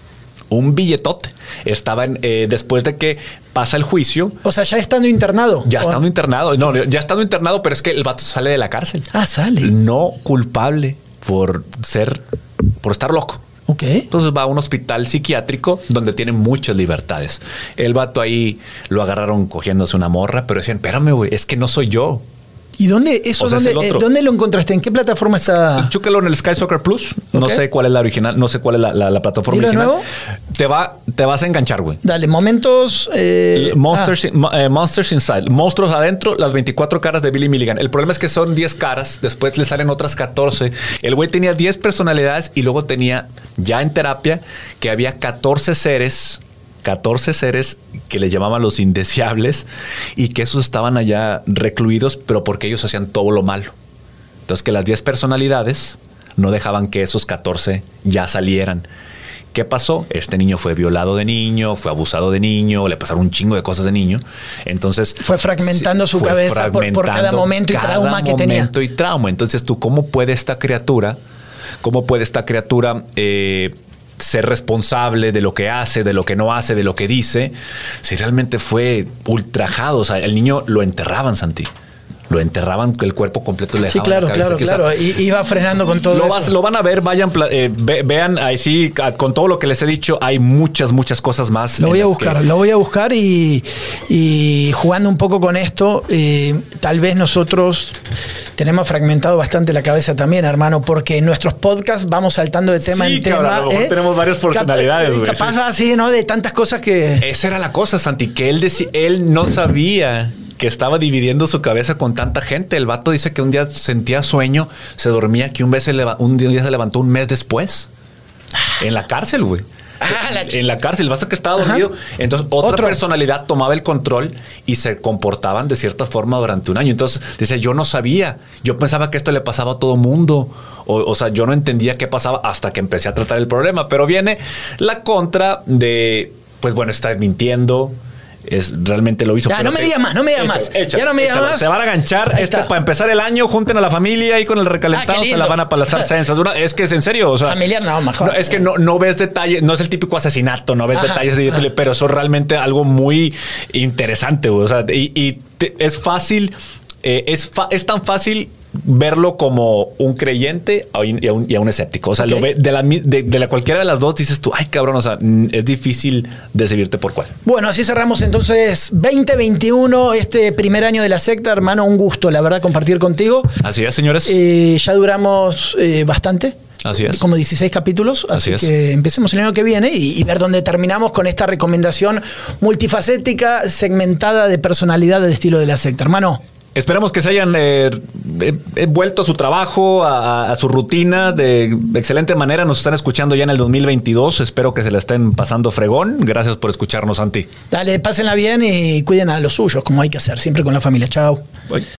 un billetote. Estaba en, eh, después de que pasa el juicio. O sea, ya estando internado. Ya estando internado. No, ya estando internado, pero es que el vato sale de la cárcel. Ah, sale. No culpable por ser, por estar loco. Ok. Entonces va a un hospital psiquiátrico donde tiene muchas libertades. El vato ahí lo agarraron cogiéndose una morra, pero decían, espérame, güey, es que no soy yo. ¿Y dónde eso dónde, eh, dónde, lo encontraste? ¿En qué plataforma está? Chúquelo en el Sky Soccer Plus. No sé cuál es la original, no sé cuál es la, plataforma original. nuevo? Te va, te vas a enganchar, güey. Dale, momentos. Eh, Monsters, ah. eh, Monsters Inside. Monstruos adentro, las 24 caras de Billy Milligan. El problema es que son 10 caras, después le salen otras 14. El güey tenía 10 personalidades y luego tenía ya en terapia que había 14 seres 14 seres que le llamaban los indeseables y que esos estaban allá recluidos, pero porque ellos hacían todo lo malo. Entonces que las 10 personalidades no dejaban que esos 14 ya salieran. ¿Qué pasó? Este niño fue violado de niño, fue abusado de niño, le pasaron un chingo de cosas de niño. Entonces. Fue fragmentando su cabeza por, cada momento y trauma que tenía. Momento y trauma. Entonces, tú, ¿cómo puede esta criatura, cómo puede esta criatura eh, ser responsable de lo que hace, de lo que no hace, de lo que dice, si realmente fue ultrajado. O sea, el niño lo enterraban, Santi lo enterraban el cuerpo completo le Sí, claro, claro, claro. Y iba frenando con todo lo eso. lo van a ver, vayan, eh, vean ahí sí, con todo lo que les he dicho, hay muchas, muchas cosas más. Lo voy a buscar, lo voy a buscar y, jugando un poco con esto, eh, tal vez nosotros tenemos fragmentado bastante la cabeza también, hermano, porque en nuestros podcasts vamos saltando de tema en tema. A lo mejor ¿eh? tenemos varias personalidades, güey. Capaz así, ¿no? De tantas cosas que. Esa era la cosa, Santi, que él, él no sabía que estaba dividiendo su cabeza con tanta gente. El vato dice que un día sentía sueño, se dormía, que un, vez se un día se levantó un mes después. En la cárcel, güey. Ah, en la cárcel, basta que estaba dormido. Entonces, otra personalidad tomaba el control y se comportaban de cierta forma durante un año. Entonces, dice, yo no sabía. Yo pensaba que esto le pasaba a todo mundo. O, o sea, yo no entendía qué pasaba hasta que empecé a tratar el problema. Pero viene la contra de, pues bueno, está mintiendo es, realmente lo hizo. Ya, no me digas más, no me digas más. ya no me digas más. Se van a ganchar. Este, para empezar el año, junten a la familia y con el recalentado ah, se la van a palastrar censas. es que es en serio. O sea, Familiar, no, mejor. es que no, no ves detalles, no es el típico asesinato, no ves detalles, pero eso es realmente algo muy interesante. O sea, y, es fácil, eh, es, es tan fácil verlo como un creyente y a un, y a un escéptico. O sea, lo ve de la, de, de la cualquiera de las dos dices tú, ay cabrón, o sea, es difícil decidirte por cuál. Bueno, así cerramos entonces 2021, este primer año de la secta, hermano, un gusto, la verdad, compartir contigo. Así es, señores. Eh, ya duramos eh, bastante. Así es. Como 16 capítulos. Así, Así que empecemos el año que viene y, y ver dónde terminamos con esta recomendación multifacética, segmentada de personalidad del estilo de la secta. Hermano, Esperamos que se hayan eh, eh, vuelto a su trabajo, a, a, su rutina de excelente manera. Nos están escuchando ya en el 2022. Espero que se la estén pasando fregón. Gracias por escucharnos, Santi. dale, pásenla bien y cuiden a los suyos, como hay que hacer, siempre con la familia. Chao. Bye.